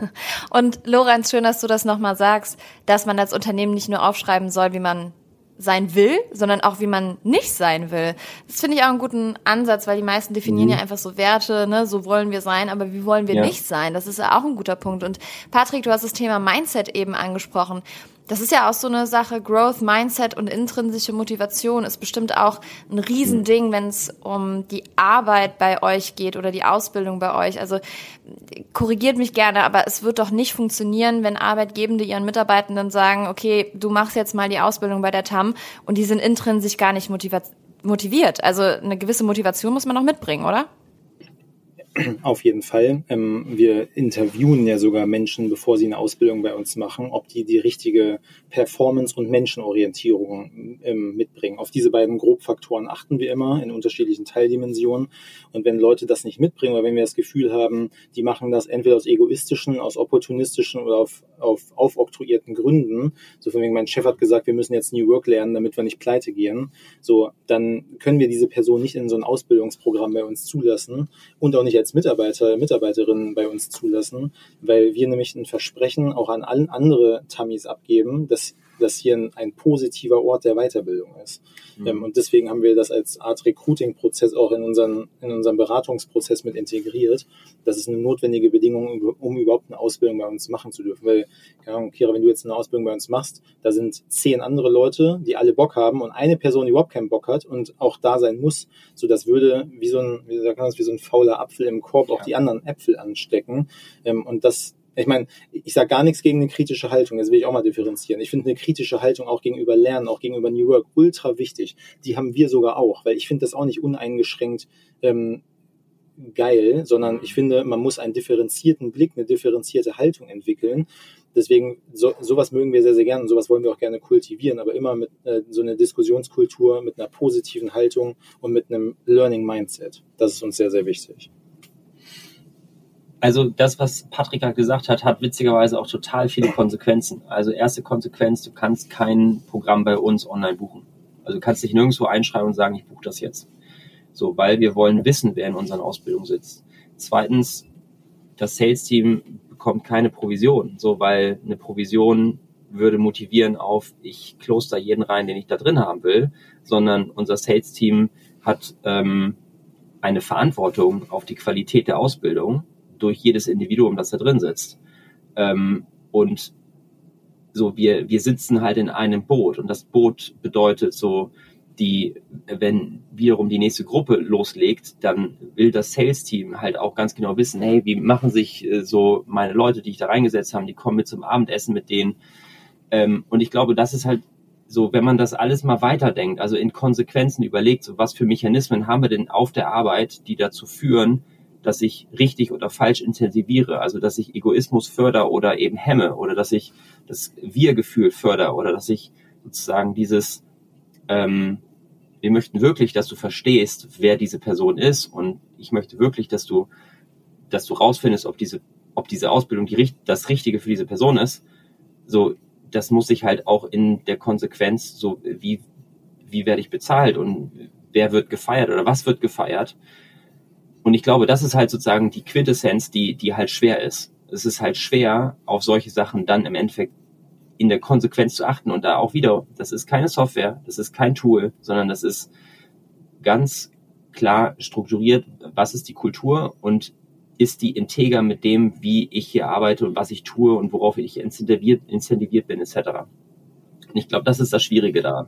Und Lorenz, schön, dass du das nochmal sagst, dass man als Unternehmen nicht nur aufschreiben soll, wie man sein will, sondern auch wie man nicht sein will. Das finde ich auch einen guten Ansatz, weil die meisten definieren mhm. ja einfach so Werte, ne, so wollen wir sein, aber wie wollen wir ja. nicht sein? Das ist ja auch ein guter Punkt. Und Patrick, du hast das Thema Mindset eben angesprochen. Das ist ja auch so eine Sache, Growth, Mindset und intrinsische Motivation ist bestimmt auch ein Riesending, wenn es um die Arbeit bei euch geht oder die Ausbildung bei euch. Also korrigiert mich gerne, aber es wird doch nicht funktionieren, wenn Arbeitgebende ihren Mitarbeitenden sagen, okay, du machst jetzt mal die Ausbildung bei der TAM und die sind intrinsisch gar nicht motiviert. Also eine gewisse Motivation muss man noch mitbringen, oder? Auf jeden Fall. Ähm, wir interviewen ja sogar Menschen, bevor sie eine Ausbildung bei uns machen, ob die die richtige Performance- und Menschenorientierung ähm, mitbringen. Auf diese beiden Grobfaktoren achten wir immer in unterschiedlichen Teildimensionen. Und wenn Leute das nicht mitbringen oder wenn wir das Gefühl haben, die machen das entweder aus egoistischen, aus opportunistischen oder auf, auf aufoktroyierten Gründen, so von wegen mein Chef hat gesagt, wir müssen jetzt New Work lernen, damit wir nicht pleite gehen, so, dann können wir diese Person nicht in so ein Ausbildungsprogramm bei uns zulassen und auch nicht als Mitarbeiter, Mitarbeiterinnen bei uns zulassen, weil wir nämlich ein Versprechen auch an allen andere Tamis abgeben, dass dass hier ein, ein positiver Ort der Weiterbildung ist. Mhm. Ähm, und deswegen haben wir das als Art Recruiting-Prozess auch in unseren, in unserem Beratungsprozess mit integriert. Das ist eine notwendige Bedingung, um überhaupt eine Ausbildung bei uns machen zu dürfen. Weil, keine Ahnung, Kira, wenn du jetzt eine Ausbildung bei uns machst, da sind zehn andere Leute, die alle Bock haben und eine Person, die überhaupt keinen Bock hat und auch da sein muss. So, das würde wie so ein, wie sagt man das, wie so ein fauler Apfel im Korb ja. auch die anderen Äpfel anstecken. Ähm, und das, ich meine, ich sage gar nichts gegen eine kritische Haltung, das will ich auch mal differenzieren. Ich finde eine kritische Haltung auch gegenüber Lernen, auch gegenüber New Work ultra wichtig. Die haben wir sogar auch, weil ich finde das auch nicht uneingeschränkt ähm, geil, sondern ich finde, man muss einen differenzierten Blick, eine differenzierte Haltung entwickeln. Deswegen, so, sowas mögen wir sehr, sehr gerne und sowas wollen wir auch gerne kultivieren, aber immer mit äh, so einer Diskussionskultur, mit einer positiven Haltung und mit einem Learning Mindset. Das ist uns sehr, sehr wichtig. Also das, was Patrika gesagt hat, hat witzigerweise auch total viele Konsequenzen. Also erste Konsequenz, du kannst kein Programm bei uns online buchen. Also du kannst dich nirgendwo einschreiben und sagen, ich buche das jetzt. So, weil wir wollen wissen, wer in unseren Ausbildungen sitzt. Zweitens, das Sales-Team bekommt keine Provision, so weil eine Provision würde motivieren auf, ich da jeden rein, den ich da drin haben will, sondern unser Sales-Team hat ähm, eine Verantwortung auf die Qualität der Ausbildung durch jedes Individuum, das da drin sitzt. Ähm, und so, wir, wir sitzen halt in einem Boot und das Boot bedeutet so, die, wenn wiederum die nächste Gruppe loslegt, dann will das Sales-Team halt auch ganz genau wissen, hey, wie machen sich äh, so meine Leute, die ich da reingesetzt habe, die kommen mit zum Abendessen mit denen. Ähm, und ich glaube, das ist halt so, wenn man das alles mal weiterdenkt, also in Konsequenzen überlegt, so was für Mechanismen haben wir denn auf der Arbeit, die dazu führen, dass ich richtig oder falsch intensiviere, also dass ich Egoismus förder oder eben hemme oder dass ich das Wir-Gefühl förder oder dass ich sozusagen dieses, ähm, wir möchten wirklich, dass du verstehst, wer diese Person ist und ich möchte wirklich, dass du, dass du rausfindest, ob diese, ob diese Ausbildung die, das Richtige für diese Person ist. So, das muss ich halt auch in der Konsequenz so, wie, wie werde ich bezahlt und wer wird gefeiert oder was wird gefeiert und ich glaube, das ist halt sozusagen die Quintessenz, die, die halt schwer ist. Es ist halt schwer, auf solche Sachen dann im Endeffekt in der Konsequenz zu achten. Und da auch wieder, das ist keine Software, das ist kein Tool, sondern das ist ganz klar strukturiert, was ist die Kultur und ist die integer mit dem, wie ich hier arbeite und was ich tue und worauf ich incentiviert, incentiviert bin, etc. Und ich glaube, das ist das Schwierige daran.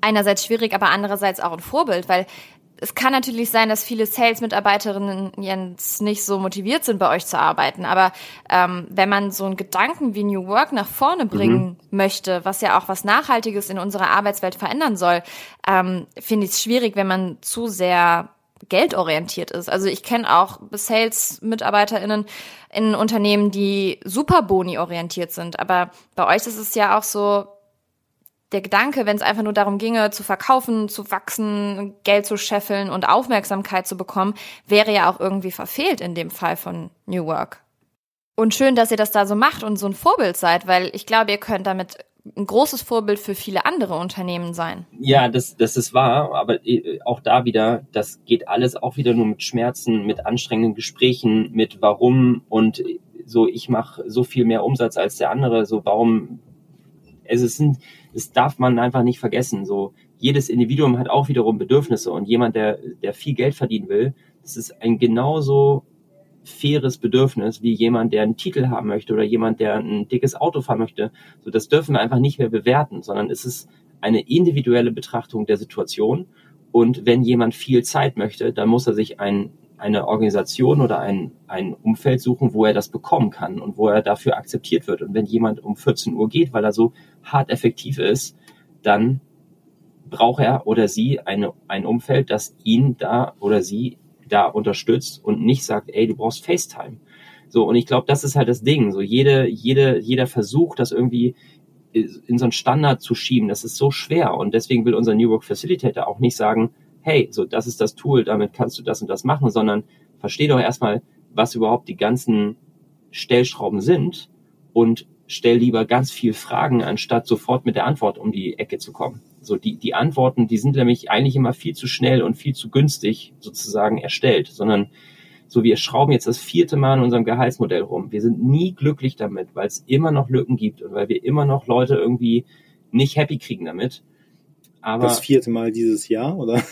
einerseits schwierig, aber andererseits auch ein Vorbild, weil es kann natürlich sein, dass viele Sales-Mitarbeiterinnen jetzt nicht so motiviert sind, bei euch zu arbeiten. Aber ähm, wenn man so einen Gedanken wie New Work nach vorne bringen mhm. möchte, was ja auch was Nachhaltiges in unserer Arbeitswelt verändern soll, ähm, finde ich es schwierig, wenn man zu sehr geldorientiert ist. Also ich kenne auch Sales-MitarbeiterInnen in Unternehmen, die super Boni-orientiert sind. Aber bei euch ist es ja auch so, der Gedanke, wenn es einfach nur darum ginge, zu verkaufen, zu wachsen, Geld zu scheffeln und Aufmerksamkeit zu bekommen, wäre ja auch irgendwie verfehlt in dem Fall von New Work. Und schön, dass ihr das da so macht und so ein Vorbild seid, weil ich glaube, ihr könnt damit ein großes Vorbild für viele andere Unternehmen sein. Ja, das, das ist wahr, aber äh, auch da wieder, das geht alles auch wieder nur mit Schmerzen, mit anstrengenden Gesprächen, mit warum und so, ich mache so viel mehr Umsatz als der andere, so warum, es sind, das darf man einfach nicht vergessen. So, jedes Individuum hat auch wiederum Bedürfnisse und jemand, der, der viel Geld verdienen will, das ist ein genauso faires Bedürfnis wie jemand, der einen Titel haben möchte oder jemand, der ein dickes Auto fahren möchte. So, das dürfen wir einfach nicht mehr bewerten, sondern es ist eine individuelle Betrachtung der Situation. Und wenn jemand viel Zeit möchte, dann muss er sich ein, eine Organisation oder ein, ein Umfeld suchen, wo er das bekommen kann und wo er dafür akzeptiert wird. Und wenn jemand um 14 Uhr geht, weil er so hart effektiv ist, dann braucht er oder sie eine, ein Umfeld, das ihn da oder sie da unterstützt und nicht sagt, ey, du brauchst FaceTime. So, und ich glaube, das ist halt das Ding. So, jede, jede, jeder Versuch, das irgendwie in so einen Standard zu schieben, das ist so schwer. Und deswegen will unser New Work Facilitator auch nicht sagen, hey, so, das ist das Tool, damit kannst du das und das machen, sondern versteh doch erstmal, was überhaupt die ganzen Stellschrauben sind und stell lieber ganz viel Fragen, anstatt sofort mit der Antwort um die Ecke zu kommen. So die, die Antworten, die sind nämlich eigentlich immer viel zu schnell und viel zu günstig sozusagen erstellt, sondern so wir schrauben jetzt das vierte Mal in unserem Gehaltsmodell rum. Wir sind nie glücklich damit, weil es immer noch Lücken gibt und weil wir immer noch Leute irgendwie nicht happy kriegen damit. Aber das vierte Mal dieses Jahr, oder?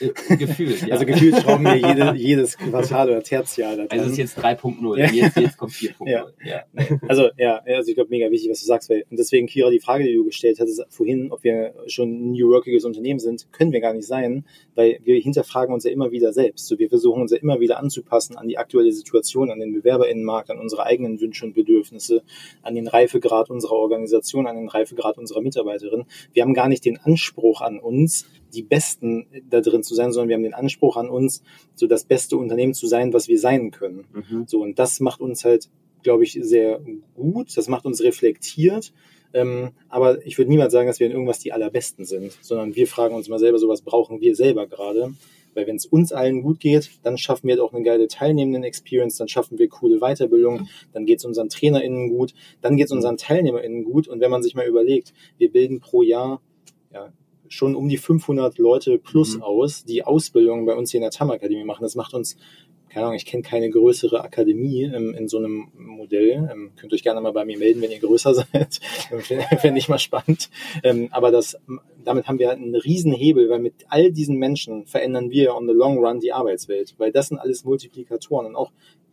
Äh, gefühlt, ja. Also gefühlt schrauben wir jede, jedes Quartal oder Tertial da dran. Also es ist jetzt 3.0, ja. jetzt, jetzt kommt 4.0. Ja. ja. Also ja, also ich glaube mega wichtig, was du sagst. Weil, und deswegen, Kira, die Frage, die du gestellt hattest vorhin, ob wir schon ein New Workiges Unternehmen sind, können wir gar nicht sein, weil wir hinterfragen uns ja immer wieder selbst. So, wir versuchen uns ja immer wieder anzupassen an die aktuelle Situation, an den Bewerberinnenmarkt, an unsere eigenen Wünsche und Bedürfnisse, an den Reifegrad unserer Organisation, an den Reifegrad unserer Mitarbeiterin. Wir haben gar nicht den Anspruch an uns, die Besten da drin zu sein, sondern wir haben den Anspruch an uns, so das beste Unternehmen zu sein, was wir sein können. Mhm. So, und das macht uns halt, glaube ich, sehr gut. Das macht uns reflektiert. Ähm, aber ich würde niemals sagen, dass wir in irgendwas die allerbesten sind, sondern wir fragen uns mal selber, so was brauchen wir selber gerade. Weil wenn es uns allen gut geht, dann schaffen wir halt auch eine geile Teilnehmenden-Experience, dann schaffen wir coole Weiterbildung, dann geht es unseren TrainerInnen gut, dann geht es unseren TeilnehmerInnen gut. Und wenn man sich mal überlegt, wir bilden pro Jahr ja, schon um die 500 Leute plus mhm. aus, die Ausbildung bei uns hier in der TAM Akademie machen. Das macht uns, keine Ahnung, ich kenne keine größere Akademie ähm, in so einem Modell. Ähm, könnt euch gerne mal bei mir melden, wenn ihr größer seid. Fände ich mal spannend. Ähm, aber das, damit haben wir einen riesen Hebel, weil mit all diesen Menschen verändern wir on the long run die Arbeitswelt, weil das sind alles Multiplikatoren und auch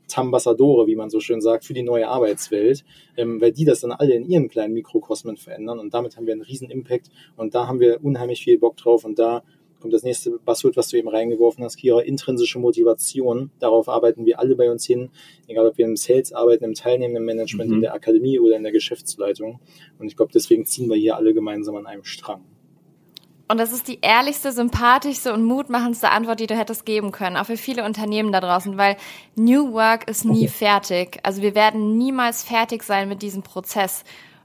Tambassadore, wie man so schön sagt, für die neue Arbeitswelt, ähm, weil die das dann alle in ihren kleinen Mikrokosmen verändern und damit haben wir einen riesen Impact und da haben wir unheimlich viel Bock drauf und da kommt das nächste Buzzword, was du eben reingeworfen hast, Kira, intrinsische Motivation. Darauf arbeiten wir alle bei uns hin, egal ob wir im Sales arbeiten, im teilnehmenden Management, mhm. in der Akademie oder in der Geschäftsleitung. Und ich glaube, deswegen ziehen wir hier alle gemeinsam an einem Strang. Und das ist die ehrlichste, sympathischste und mutmachendste Antwort, die du hättest geben können, auch für viele Unternehmen da draußen, weil New Work ist nie fertig. Also wir werden niemals fertig sein mit diesem Prozess.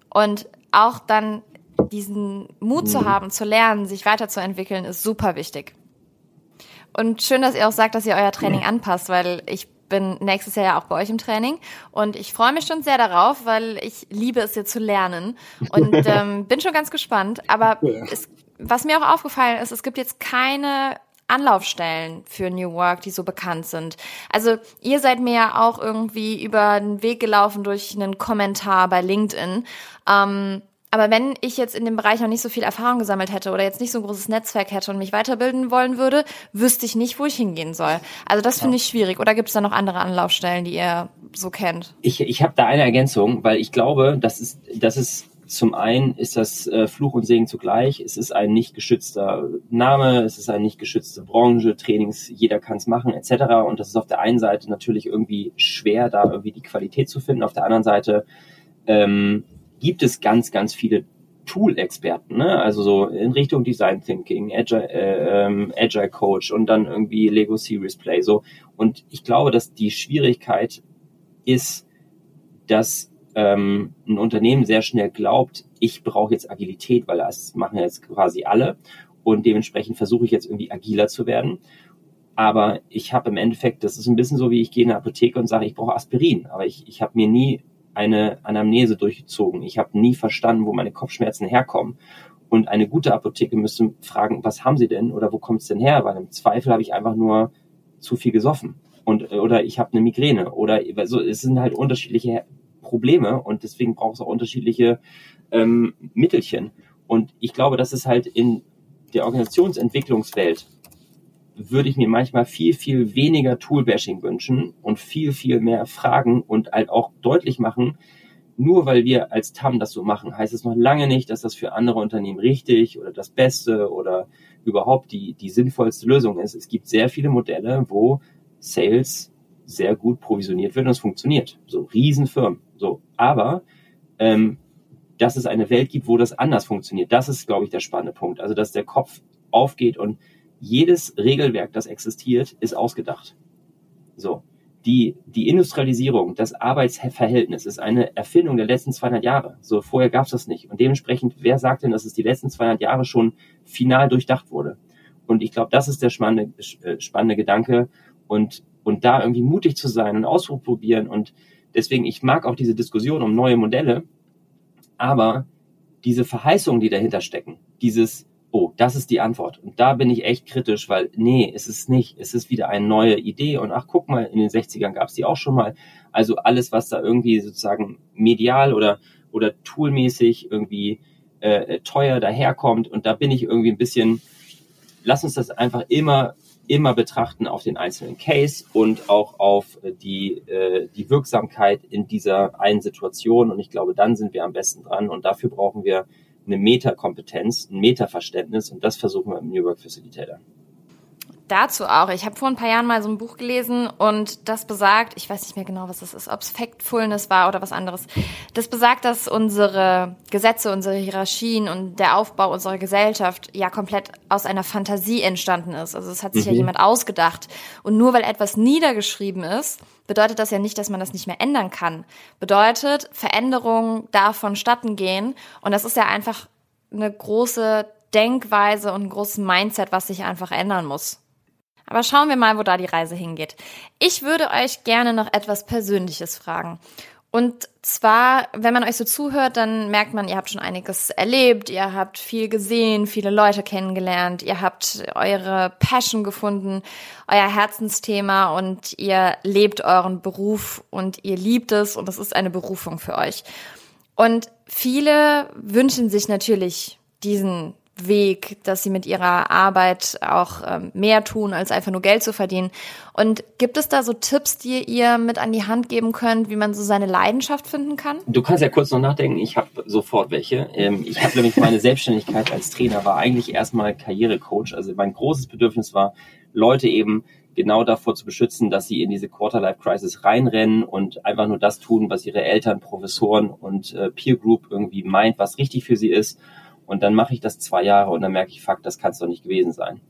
Und auch dann diesen Mut zu haben, zu lernen, sich weiterzuentwickeln, ist super wichtig. Und schön, dass ihr auch sagt, dass ihr euer Training anpasst, weil ich bin nächstes Jahr ja auch bei euch im Training und ich freue mich schon sehr darauf, weil ich liebe es hier zu lernen und ähm, bin schon ganz gespannt. Aber es was mir auch aufgefallen ist, es gibt jetzt keine Anlaufstellen für New Work, die so bekannt sind. Also ihr seid mir ja auch irgendwie über den Weg gelaufen durch einen Kommentar bei LinkedIn. Ähm, aber wenn ich jetzt in dem Bereich noch nicht so viel Erfahrung gesammelt hätte oder jetzt nicht so ein großes Netzwerk hätte und mich weiterbilden wollen würde, wüsste ich nicht, wo ich hingehen soll. Also das finde ich schwierig. Oder gibt es da noch andere Anlaufstellen, die ihr so kennt? Ich, ich habe da eine Ergänzung, weil ich glaube, das ist, das ist zum einen ist das äh, Fluch und Segen zugleich. Es ist ein nicht geschützter Name, es ist eine nicht geschützte Branche, Trainings, jeder kann es machen, etc. Und das ist auf der einen Seite natürlich irgendwie schwer, da irgendwie die Qualität zu finden. Auf der anderen Seite ähm, gibt es ganz, ganz viele Tool-Experten, ne? also so in Richtung Design Thinking, Agile, äh, ähm, Agile Coach und dann irgendwie Lego Series Play. So. Und ich glaube, dass die Schwierigkeit ist, dass ähm, ein Unternehmen sehr schnell glaubt, ich brauche jetzt Agilität, weil das machen jetzt quasi alle und dementsprechend versuche ich jetzt irgendwie agiler zu werden. Aber ich habe im Endeffekt, das ist ein bisschen so, wie ich gehe in eine Apotheke und sage, ich brauche Aspirin, aber ich, ich habe mir nie eine Anamnese durchgezogen. Ich habe nie verstanden, wo meine Kopfschmerzen herkommen. Und eine gute Apotheke müsste fragen, was haben Sie denn oder wo kommt es denn her? Weil im Zweifel habe ich einfach nur zu viel gesoffen und oder ich habe eine Migräne oder so. Es sind halt unterschiedliche Probleme und deswegen braucht es auch unterschiedliche ähm, Mittelchen. Und ich glaube, das ist halt in der Organisationsentwicklungswelt würde ich mir manchmal viel, viel weniger Toolbashing wünschen und viel, viel mehr fragen und halt auch deutlich machen, nur weil wir als TAM das so machen, heißt es noch lange nicht, dass das für andere Unternehmen richtig oder das Beste oder überhaupt die, die sinnvollste Lösung ist. Es gibt sehr viele Modelle, wo Sales sehr gut provisioniert wird und es funktioniert. So Riesenfirmen. So, aber ähm, dass es eine Welt gibt, wo das anders funktioniert, das ist, glaube ich, der spannende Punkt. Also dass der Kopf aufgeht und jedes Regelwerk, das existiert, ist ausgedacht. So. Die, die Industrialisierung, das Arbeitsverhältnis ist eine Erfindung der letzten 200 Jahre. So, vorher gab es das nicht. Und dementsprechend, wer sagt denn, dass es die letzten 200 Jahre schon final durchdacht wurde? Und ich glaube, das ist der spannende, äh, spannende Gedanke. Und und da irgendwie mutig zu sein und ausprobieren. Und deswegen, ich mag auch diese Diskussion um neue Modelle, aber diese Verheißungen, die dahinter stecken, dieses, oh, das ist die Antwort. Und da bin ich echt kritisch, weil nee, es ist nicht. Es ist wieder eine neue Idee und ach, guck mal, in den 60ern gab es die auch schon mal. Also alles, was da irgendwie sozusagen medial oder, oder toolmäßig irgendwie äh, teuer daherkommt. Und da bin ich irgendwie ein bisschen, lass uns das einfach immer immer betrachten auf den einzelnen Case und auch auf äh, die, äh, die Wirksamkeit in dieser einen Situation. Und ich glaube, dann sind wir am besten dran. Und dafür brauchen wir eine Metakompetenz, ein Metaverständnis. Und das versuchen wir im New Work Facilitator dazu auch. Ich habe vor ein paar Jahren mal so ein Buch gelesen und das besagt, ich weiß nicht mehr genau, was das ist, ob es Factfulness war oder was anderes. Das besagt, dass unsere Gesetze, unsere Hierarchien und der Aufbau unserer Gesellschaft ja komplett aus einer Fantasie entstanden ist. Also es hat sich mhm. ja jemand ausgedacht. Und nur weil etwas niedergeschrieben ist, bedeutet das ja nicht, dass man das nicht mehr ändern kann. Bedeutet, Veränderung darf vonstatten gehen. Und das ist ja einfach eine große Denkweise und ein großes Mindset, was sich einfach ändern muss. Aber schauen wir mal, wo da die Reise hingeht. Ich würde euch gerne noch etwas Persönliches fragen. Und zwar, wenn man euch so zuhört, dann merkt man, ihr habt schon einiges erlebt, ihr habt viel gesehen, viele Leute kennengelernt, ihr habt eure Passion gefunden, euer Herzensthema und ihr lebt euren Beruf und ihr liebt es und es ist eine Berufung für euch. Und viele wünschen sich natürlich diesen Weg, dass sie mit ihrer Arbeit auch ähm, mehr tun, als einfach nur Geld zu verdienen. Und gibt es da so Tipps, die ihr mit an die Hand geben könnt, wie man so seine Leidenschaft finden kann? Du kannst ja kurz noch nachdenken, ich habe sofort welche. Ähm, ich habe nämlich meine Selbstständigkeit als Trainer war eigentlich erstmal Karrierecoach. Also mein großes Bedürfnis war, Leute eben genau davor zu beschützen, dass sie in diese Quarter-Life-Crisis reinrennen und einfach nur das tun, was ihre Eltern, Professoren und äh, Peer Group irgendwie meint, was richtig für sie ist und dann mache ich das zwei Jahre und dann merke ich, fuck, das kann es doch nicht gewesen sein.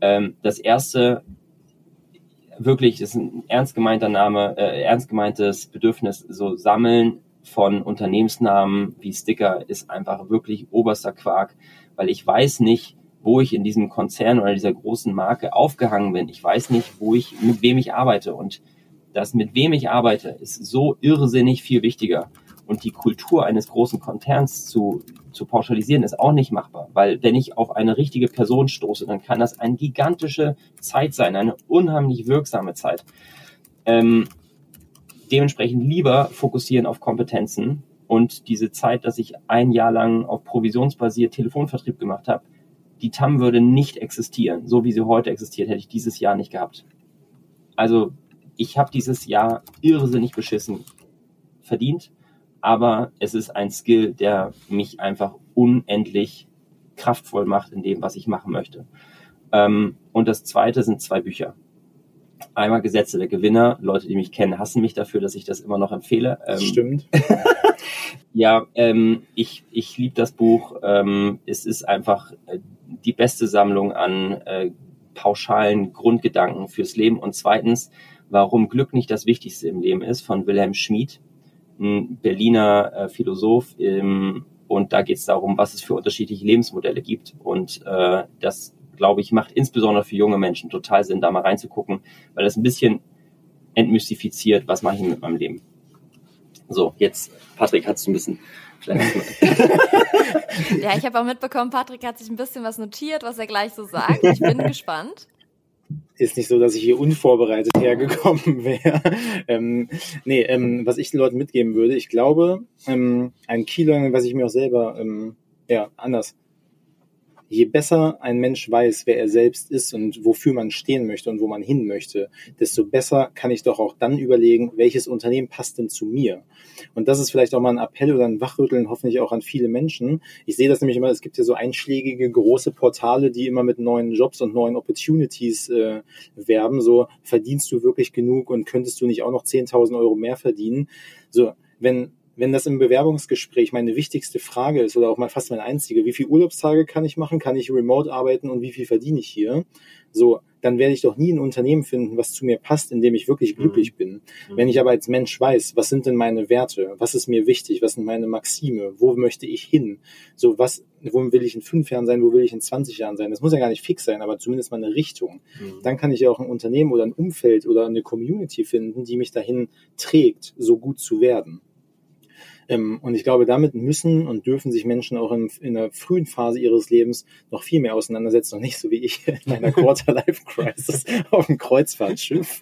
Ähm, das erste, wirklich, ist ein ernst gemeinter Name, äh, ernst gemeintes Bedürfnis, so sammeln von Unternehmensnamen wie Sticker ist einfach wirklich oberster Quark, weil ich weiß nicht, wo ich in diesem Konzern oder dieser großen Marke aufgehangen bin. Ich weiß nicht, wo ich, mit wem ich arbeite. Und das, mit wem ich arbeite, ist so irrsinnig viel wichtiger und die Kultur eines großen Konzerns zu, zu pauschalisieren, ist auch nicht machbar. Weil wenn ich auf eine richtige Person stoße, dann kann das eine gigantische Zeit sein, eine unheimlich wirksame Zeit. Ähm, dementsprechend lieber fokussieren auf Kompetenzen und diese Zeit, dass ich ein Jahr lang auf provisionsbasiert Telefonvertrieb gemacht habe, die TAM würde nicht existieren. So wie sie heute existiert, hätte ich dieses Jahr nicht gehabt. Also ich habe dieses Jahr irrsinnig beschissen verdient aber es ist ein Skill, der mich einfach unendlich kraftvoll macht in dem, was ich machen möchte. Ähm, und das zweite sind zwei Bücher. Einmal Gesetze der Gewinner. Leute, die mich kennen, hassen mich dafür, dass ich das immer noch empfehle. Ähm, Stimmt. ja, ähm, ich, ich liebe das Buch. Ähm, es ist einfach äh, die beste Sammlung an äh, pauschalen Grundgedanken fürs Leben. Und zweitens, warum Glück nicht das Wichtigste im Leben ist, von Wilhelm Schmid, ein Berliner äh, Philosoph. Ähm, und da geht es darum, was es für unterschiedliche Lebensmodelle gibt. Und äh, das glaube ich, macht insbesondere für junge Menschen total Sinn, da mal reinzugucken, weil das ein bisschen entmystifiziert, was mache ich mit meinem Leben. So, jetzt, Patrick, hast du ein bisschen ja, ich habe auch mitbekommen, Patrick hat sich ein bisschen was notiert, was er gleich so sagt. Ich bin gespannt. Ist nicht so, dass ich hier unvorbereitet hergekommen wäre. ähm, nee, ähm, was ich den Leuten mitgeben würde, ich glaube, ähm, ein Key-Learning, was ich mir auch selber, ähm, ja, anders je besser ein Mensch weiß, wer er selbst ist und wofür man stehen möchte und wo man hin möchte, desto besser kann ich doch auch dann überlegen, welches Unternehmen passt denn zu mir. Und das ist vielleicht auch mal ein Appell oder ein Wachrütteln, hoffentlich auch an viele Menschen. Ich sehe das nämlich immer, es gibt ja so einschlägige große Portale, die immer mit neuen Jobs und neuen Opportunities äh, werben. So, verdienst du wirklich genug und könntest du nicht auch noch 10.000 Euro mehr verdienen? So, wenn wenn das im Bewerbungsgespräch meine wichtigste Frage ist oder auch mal fast meine einzige, wie viele Urlaubstage kann ich machen, kann ich remote arbeiten und wie viel verdiene ich hier, so, dann werde ich doch nie ein Unternehmen finden, was zu mir passt, in dem ich wirklich mhm. glücklich mhm. bin. Mhm. Wenn ich aber als Mensch weiß, was sind denn meine Werte, was ist mir wichtig, was sind meine Maxime, wo möchte ich hin, so was, wo will ich in fünf Jahren sein, wo will ich in 20 Jahren sein, das muss ja gar nicht fix sein, aber zumindest mal eine Richtung. Mhm. Dann kann ich ja auch ein Unternehmen oder ein Umfeld oder eine Community finden, die mich dahin trägt, so gut zu werden. Ähm, und ich glaube, damit müssen und dürfen sich Menschen auch in, in der frühen Phase ihres Lebens noch viel mehr auseinandersetzen und nicht so wie ich in meiner Quarter-Life-Crisis auf dem Kreuzfahrtschiff,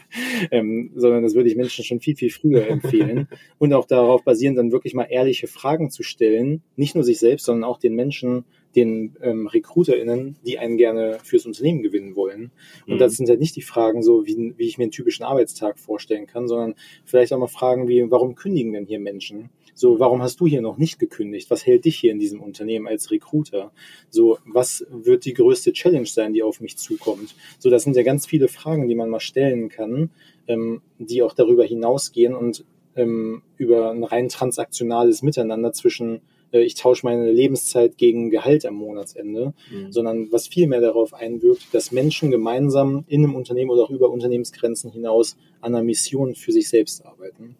ähm, sondern das würde ich Menschen schon viel, viel früher empfehlen. Und auch darauf basierend dann wirklich mal ehrliche Fragen zu stellen, nicht nur sich selbst, sondern auch den Menschen, den ähm, RecruiterInnen, die einen gerne fürs Unternehmen gewinnen wollen. Und mhm. das sind ja nicht die Fragen so, wie, wie ich mir einen typischen Arbeitstag vorstellen kann, sondern vielleicht auch mal Fragen wie, warum kündigen denn hier Menschen? So, warum hast du hier noch nicht gekündigt? Was hält dich hier in diesem Unternehmen als Recruiter? So, was wird die größte Challenge sein, die auf mich zukommt? So, das sind ja ganz viele Fragen, die man mal stellen kann, ähm, die auch darüber hinausgehen und ähm, über ein rein transaktionales Miteinander zwischen ich tausche meine Lebenszeit gegen Gehalt am Monatsende, mhm. sondern was viel mehr darauf einwirkt, dass Menschen gemeinsam in einem Unternehmen oder auch über Unternehmensgrenzen hinaus an einer Mission für sich selbst arbeiten.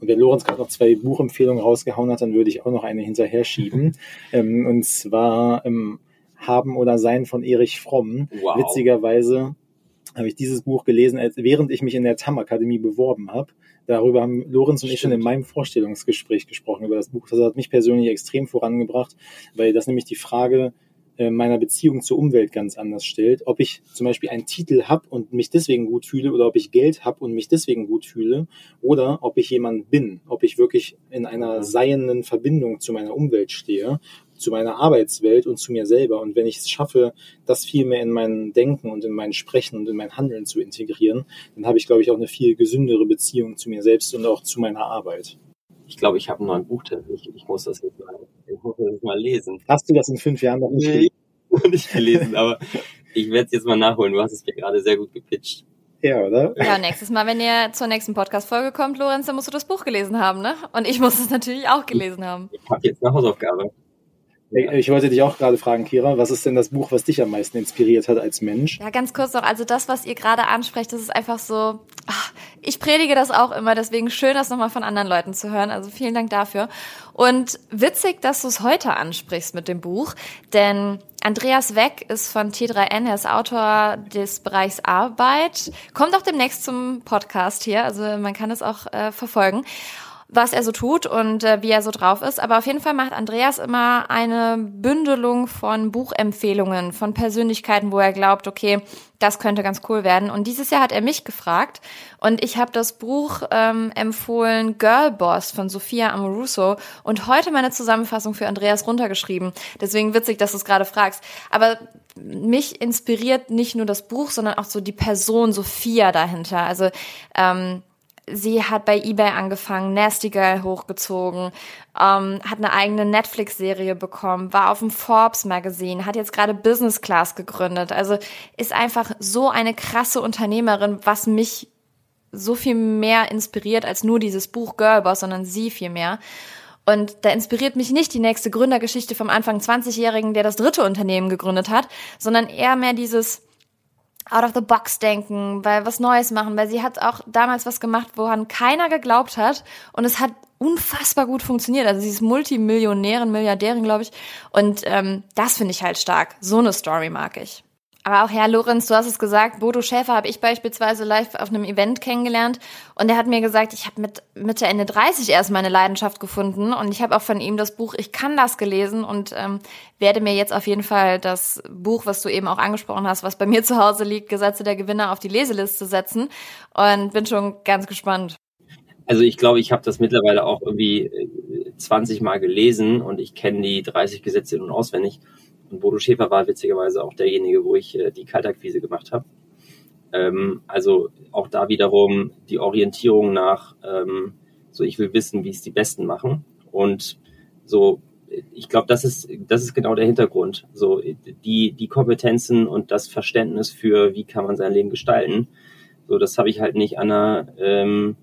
Und wenn Lorenz gerade noch zwei Buchempfehlungen rausgehauen hat, dann würde ich auch noch eine hinterher schieben. ähm, und zwar ähm, Haben oder Sein von Erich Fromm. Wow. Witzigerweise habe ich dieses Buch gelesen, als, während ich mich in der TAM-Akademie beworben habe. Darüber haben Lorenz und Stimmt. ich schon in meinem Vorstellungsgespräch gesprochen, über das Buch. Das hat mich persönlich extrem vorangebracht, weil das nämlich die Frage äh, meiner Beziehung zur Umwelt ganz anders stellt. Ob ich zum Beispiel einen Titel habe und mich deswegen gut fühle oder ob ich Geld habe und mich deswegen gut fühle oder ob ich jemand bin, ob ich wirklich in einer seienden Verbindung zu meiner Umwelt stehe, zu meiner Arbeitswelt und zu mir selber. Und wenn ich es schaffe, das viel mehr in mein Denken und in mein Sprechen und in mein Handeln zu integrieren, dann habe ich, glaube ich, auch eine viel gesündere Beziehung zu mir selbst und auch zu meiner Arbeit. Ich glaube, ich habe einen neuen Buchtipp. Ich, ich muss das jetzt mal, ich muss das mal lesen. Hast du das in fünf Jahren noch nicht nee, gelesen? nicht gelesen, aber ich werde es jetzt mal nachholen. Du hast es mir gerade sehr gut gepitcht. Ja, oder? Ja, nächstes Mal, wenn ihr zur nächsten Podcast-Folge kommt, Lorenz, dann musst du das Buch gelesen haben, ne? Und ich muss es natürlich auch gelesen haben. Ich habe jetzt eine Hausaufgabe. Ich wollte dich auch gerade fragen, Kira, was ist denn das Buch, was dich am meisten inspiriert hat als Mensch? Ja, ganz kurz noch, also das, was ihr gerade ansprecht, das ist einfach so, ach, ich predige das auch immer, deswegen schön, das nochmal von anderen Leuten zu hören. Also vielen Dank dafür. Und witzig, dass du es heute ansprichst mit dem Buch, denn Andreas Weck ist von T3N, er ist Autor des Bereichs Arbeit, kommt auch demnächst zum Podcast hier, also man kann es auch äh, verfolgen was er so tut und äh, wie er so drauf ist. Aber auf jeden Fall macht Andreas immer eine Bündelung von Buchempfehlungen, von Persönlichkeiten, wo er glaubt, okay, das könnte ganz cool werden. Und dieses Jahr hat er mich gefragt und ich habe das Buch ähm, empfohlen, Girl Boss von Sophia Amoruso und heute meine Zusammenfassung für Andreas runtergeschrieben. Deswegen witzig, dass du es gerade fragst. Aber mich inspiriert nicht nur das Buch, sondern auch so die Person Sophia dahinter. Also ähm, Sie hat bei eBay angefangen, Nasty Girl hochgezogen, ähm, hat eine eigene Netflix-Serie bekommen, war auf dem Forbes Magazine, hat jetzt gerade Business Class gegründet. Also ist einfach so eine krasse Unternehmerin, was mich so viel mehr inspiriert als nur dieses Buch Girlboss, sondern sie viel mehr. Und da inspiriert mich nicht die nächste Gründergeschichte vom Anfang 20-Jährigen, der das dritte Unternehmen gegründet hat, sondern eher mehr dieses out of the box denken, weil was Neues machen, weil sie hat auch damals was gemacht, woran keiner geglaubt hat und es hat unfassbar gut funktioniert. Also sie ist Multimillionärin, Milliardärin, glaube ich. Und ähm, das finde ich halt stark. So eine Story mag ich. Aber auch Herr Lorenz, du hast es gesagt, Bodo Schäfer habe ich beispielsweise live auf einem Event kennengelernt und er hat mir gesagt, ich habe mit Mitte Ende 30 erst meine Leidenschaft gefunden und ich habe auch von ihm das Buch Ich kann das gelesen und ähm, werde mir jetzt auf jeden Fall das Buch, was du eben auch angesprochen hast, was bei mir zu Hause liegt, Gesetze der Gewinner auf die Leseliste setzen und bin schon ganz gespannt. Also ich glaube, ich habe das mittlerweile auch irgendwie 20 äh, Mal gelesen und ich kenne die 30 Gesetze nun auswendig. Und Bodo Schäfer war witzigerweise auch derjenige, wo ich äh, die Kaltakquise gemacht habe. Ähm, also auch da wiederum die Orientierung nach, ähm, so ich will wissen, wie es die Besten machen. Und so, ich glaube, das ist, das ist genau der Hintergrund. So die, die Kompetenzen und das Verständnis für, wie kann man sein Leben gestalten. So, das habe ich halt nicht an einer ähm,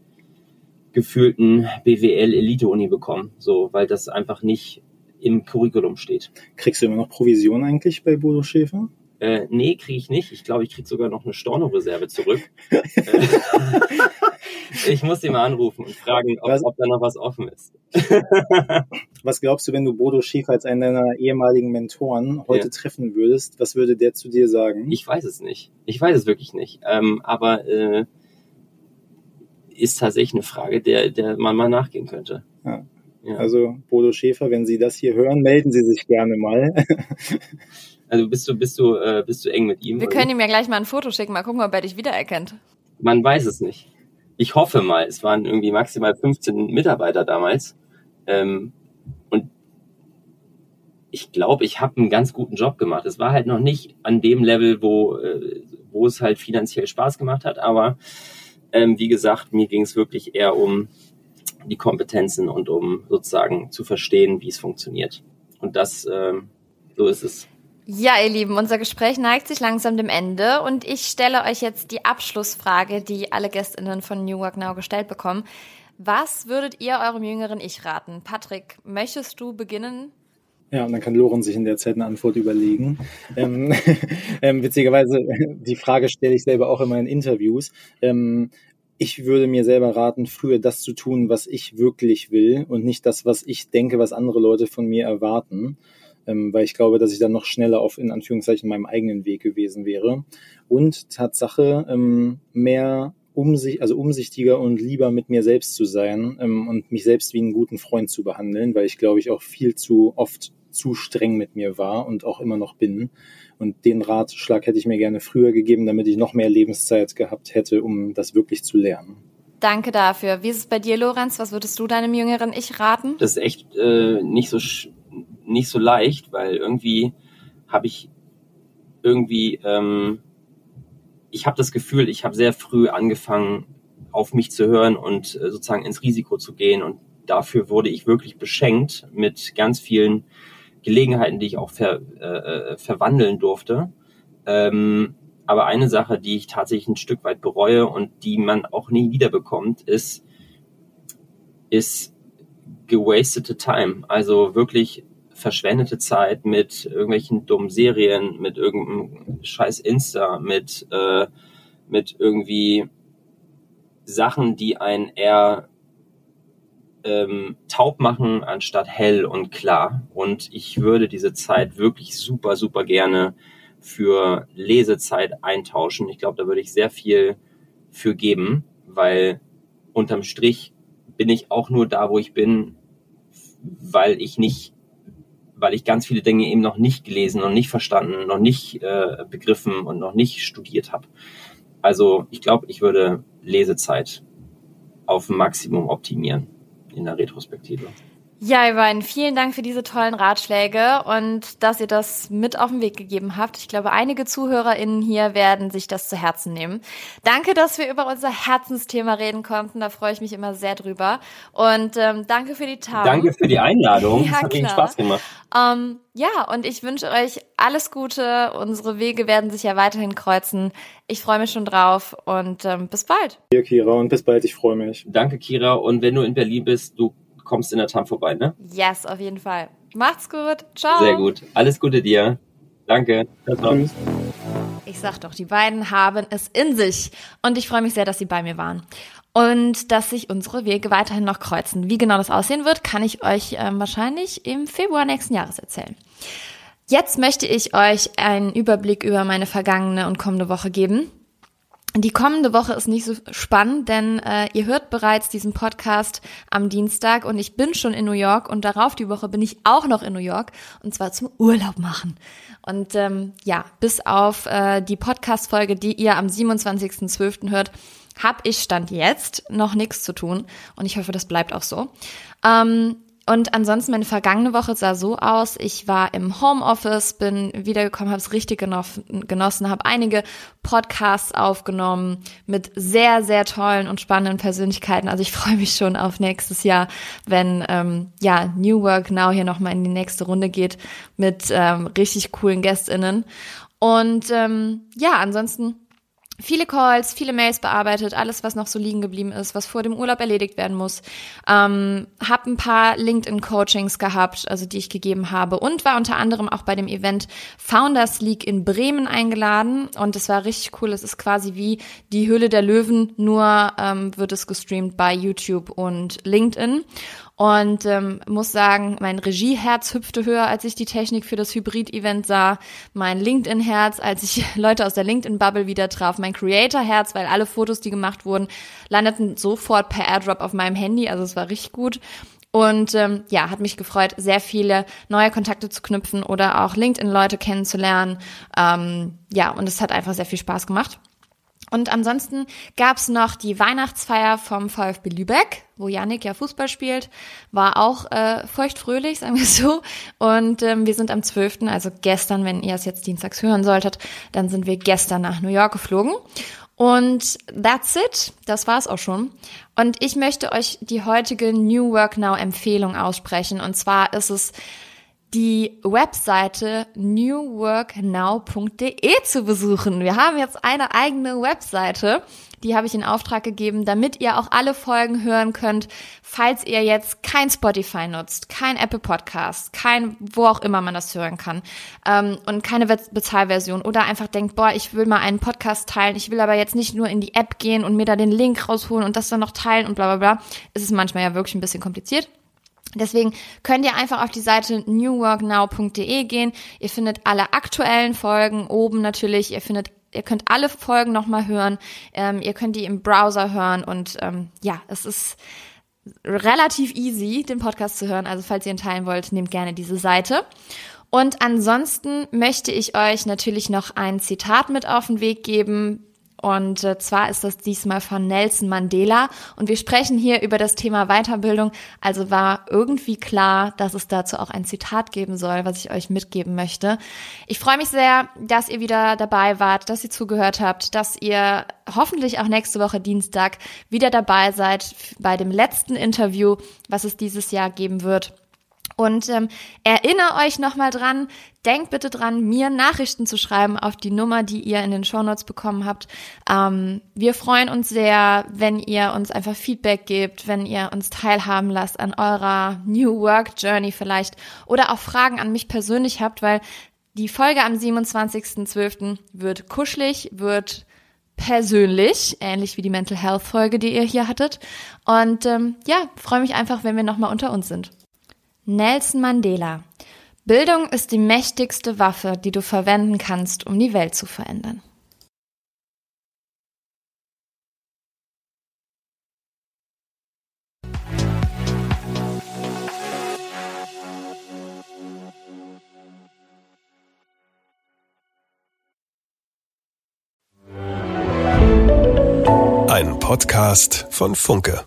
gefühlten BWL-Elite-Uni bekommen. So, weil das einfach nicht im Curriculum steht. Kriegst du immer noch Provision eigentlich bei Bodo Schäfer? Äh, nee, kriege ich nicht. Ich glaube, ich kriege sogar noch eine Storno-Reserve zurück. ich muss ihn mal anrufen und fragen, ob, ob, da noch was offen ist. was glaubst du, wenn du Bodo Schäfer als einen deiner ehemaligen Mentoren heute ja. treffen würdest? Was würde der zu dir sagen? Ich weiß es nicht. Ich weiß es wirklich nicht. Ähm, aber äh, ist tatsächlich eine Frage, der, der man mal nachgehen könnte. Ja. Ja. Also Bodo Schäfer, wenn Sie das hier hören, melden Sie sich gerne mal. also bist du, bist du, äh, bist du eng mit ihm? Wir oder? können ihm ja gleich mal ein Foto schicken, mal gucken, ob er dich wiedererkennt. Man weiß es nicht. Ich hoffe mal, es waren irgendwie maximal 15 Mitarbeiter damals. Ähm, und ich glaube, ich habe einen ganz guten Job gemacht. Es war halt noch nicht an dem Level, wo, äh, wo es halt finanziell Spaß gemacht hat, aber ähm, wie gesagt, mir ging es wirklich eher um die Kompetenzen und um sozusagen zu verstehen, wie es funktioniert. Und das, ähm, so ist es. Ja, ihr Lieben, unser Gespräch neigt sich langsam dem Ende und ich stelle euch jetzt die Abschlussfrage, die alle GästInnen von New Work Now gestellt bekommen. Was würdet ihr eurem jüngeren Ich raten? Patrick, möchtest du beginnen? Ja, und dann kann Loren sich in der Zeit eine Antwort überlegen. ähm, ähm, witzigerweise, die Frage stelle ich selber auch immer in Interviews. Ähm, ich würde mir selber raten, früher das zu tun, was ich wirklich will und nicht das, was ich denke, was andere Leute von mir erwarten. Ähm, weil ich glaube, dass ich dann noch schneller auf, in Anführungszeichen, meinem eigenen Weg gewesen wäre. Und Tatsache, ähm, mehr umsicht, also umsichtiger und lieber mit mir selbst zu sein ähm, und mich selbst wie einen guten Freund zu behandeln, weil ich glaube ich auch viel zu oft zu streng mit mir war und auch immer noch bin. Und den Ratschlag hätte ich mir gerne früher gegeben, damit ich noch mehr Lebenszeit gehabt hätte, um das wirklich zu lernen. Danke dafür. Wie ist es bei dir, Lorenz? Was würdest du deinem jüngeren Ich raten? Das ist echt äh, nicht so nicht so leicht, weil irgendwie habe ich irgendwie ähm, ich habe das Gefühl, ich habe sehr früh angefangen, auf mich zu hören und äh, sozusagen ins Risiko zu gehen und dafür wurde ich wirklich beschenkt mit ganz vielen Gelegenheiten, die ich auch ver, äh, verwandeln durfte. Ähm, aber eine Sache, die ich tatsächlich ein Stück weit bereue und die man auch nie wiederbekommt, ist, ist gewastete Time. Also wirklich verschwendete Zeit mit irgendwelchen dummen Serien, mit irgendeinem scheiß Insta, mit, äh, mit irgendwie Sachen, die einen eher ähm, taub machen anstatt hell und klar. Und ich würde diese Zeit wirklich super, super gerne für Lesezeit eintauschen. Ich glaube, da würde ich sehr viel für geben, weil unterm Strich bin ich auch nur da, wo ich bin, weil ich nicht, weil ich ganz viele Dinge eben noch nicht gelesen und nicht verstanden, noch nicht äh, begriffen und noch nicht studiert habe. Also ich glaube, ich würde Lesezeit auf Maximum optimieren in der Retrospektive. Ja, ihr beiden, vielen Dank für diese tollen Ratschläge und dass ihr das mit auf den Weg gegeben habt. Ich glaube, einige ZuhörerInnen hier werden sich das zu Herzen nehmen. Danke, dass wir über unser Herzensthema reden konnten. Da freue ich mich immer sehr drüber. Und ähm, danke für die Tat. Danke für die Einladung. Ja, das hat mir Spaß gemacht. Ähm, ja, und ich wünsche euch alles Gute. Unsere Wege werden sich ja weiterhin kreuzen. Ich freue mich schon drauf und ähm, bis bald. Hier, Kira, und bis bald. Ich freue mich. Danke, Kira. Und wenn du in Berlin bist, du kommst in der TAM vorbei, ne? Yes, auf jeden Fall. Macht's gut. Ciao. Sehr gut. Alles Gute dir. Danke. Tschüss. Ich sag doch, die beiden haben es in sich. Und ich freue mich sehr, dass sie bei mir waren. Und dass sich unsere Wege weiterhin noch kreuzen. Wie genau das aussehen wird, kann ich euch äh, wahrscheinlich im Februar nächsten Jahres erzählen. Jetzt möchte ich euch einen Überblick über meine vergangene und kommende Woche geben. Die kommende Woche ist nicht so spannend, denn äh, ihr hört bereits diesen Podcast am Dienstag und ich bin schon in New York und darauf die Woche bin ich auch noch in New York und zwar zum Urlaub machen. Und ähm, ja, bis auf äh, die Podcast-Folge, die ihr am 27.12. hört, habe ich Stand jetzt noch nichts zu tun und ich hoffe, das bleibt auch so. Ähm, und ansonsten meine vergangene Woche sah so aus. Ich war im Homeoffice, bin wiedergekommen, habe es richtig genossen, habe einige Podcasts aufgenommen mit sehr, sehr tollen und spannenden Persönlichkeiten. Also ich freue mich schon auf nächstes Jahr, wenn ähm, ja New Work Now hier nochmal in die nächste Runde geht mit ähm, richtig coolen GästInnen. Und ähm, ja, ansonsten viele Calls, viele Mails bearbeitet, alles, was noch so liegen geblieben ist, was vor dem Urlaub erledigt werden muss. Ähm, hab ein paar LinkedIn-Coachings gehabt, also die ich gegeben habe und war unter anderem auch bei dem Event Founders League in Bremen eingeladen und es war richtig cool. Es ist quasi wie die Höhle der Löwen, nur ähm, wird es gestreamt bei YouTube und LinkedIn. Und ähm, muss sagen, mein Regieherz hüpfte höher, als ich die Technik für das Hybrid-Event sah. Mein LinkedIn-Herz, als ich Leute aus der LinkedIn-Bubble wieder traf. Mein Creator-Herz, weil alle Fotos, die gemacht wurden, landeten sofort per Airdrop auf meinem Handy. Also es war richtig gut. Und ähm, ja, hat mich gefreut, sehr viele neue Kontakte zu knüpfen oder auch LinkedIn-Leute kennenzulernen. Ähm, ja, und es hat einfach sehr viel Spaß gemacht. Und ansonsten gab's noch die Weihnachtsfeier vom VfB Lübeck, wo Yannick ja Fußball spielt. War auch äh, feuchtfröhlich, sagen wir so. Und ähm, wir sind am 12., also gestern, wenn ihr es jetzt dienstags hören solltet, dann sind wir gestern nach New York geflogen. Und that's it. Das war's auch schon. Und ich möchte euch die heutige New Work Now Empfehlung aussprechen. Und zwar ist es die Webseite newworknow.de zu besuchen. Wir haben jetzt eine eigene Webseite, die habe ich in Auftrag gegeben, damit ihr auch alle Folgen hören könnt, falls ihr jetzt kein Spotify nutzt, kein Apple Podcast, kein wo auch immer man das hören kann ähm, und keine Bezahlversion oder einfach denkt, boah, ich will mal einen Podcast teilen, ich will aber jetzt nicht nur in die App gehen und mir da den Link rausholen und das dann noch teilen und bla bla bla. Es ist manchmal ja wirklich ein bisschen kompliziert. Deswegen könnt ihr einfach auf die Seite newworknow.de gehen. Ihr findet alle aktuellen Folgen oben natürlich. Ihr findet, ihr könnt alle Folgen nochmal hören. Ähm, ihr könnt die im Browser hören und ähm, ja, es ist relativ easy, den Podcast zu hören. Also falls ihr ihn teilen wollt, nehmt gerne diese Seite. Und ansonsten möchte ich euch natürlich noch ein Zitat mit auf den Weg geben, und äh, zwar ist das diesmal von Nelson Mandela. Und wir sprechen hier über das Thema Weiterbildung. Also war irgendwie klar, dass es dazu auch ein Zitat geben soll, was ich euch mitgeben möchte. Ich freue mich sehr, dass ihr wieder dabei wart, dass ihr zugehört habt, dass ihr hoffentlich auch nächste Woche Dienstag wieder dabei seid bei dem letzten Interview, was es dieses Jahr geben wird. Und ähm, erinnere euch nochmal dran, denkt bitte dran, mir Nachrichten zu schreiben auf die Nummer, die ihr in den Shownotes bekommen habt. Ähm, wir freuen uns sehr, wenn ihr uns einfach Feedback gebt, wenn ihr uns teilhaben lasst an eurer New Work Journey vielleicht oder auch Fragen an mich persönlich habt, weil die Folge am 27.12. wird kuschelig, wird persönlich, ähnlich wie die Mental Health Folge, die ihr hier hattet. Und ähm, ja, freue mich einfach, wenn wir nochmal unter uns sind. Nelson Mandela. Bildung ist die mächtigste Waffe, die du verwenden kannst, um die Welt zu verändern. Ein Podcast von Funke.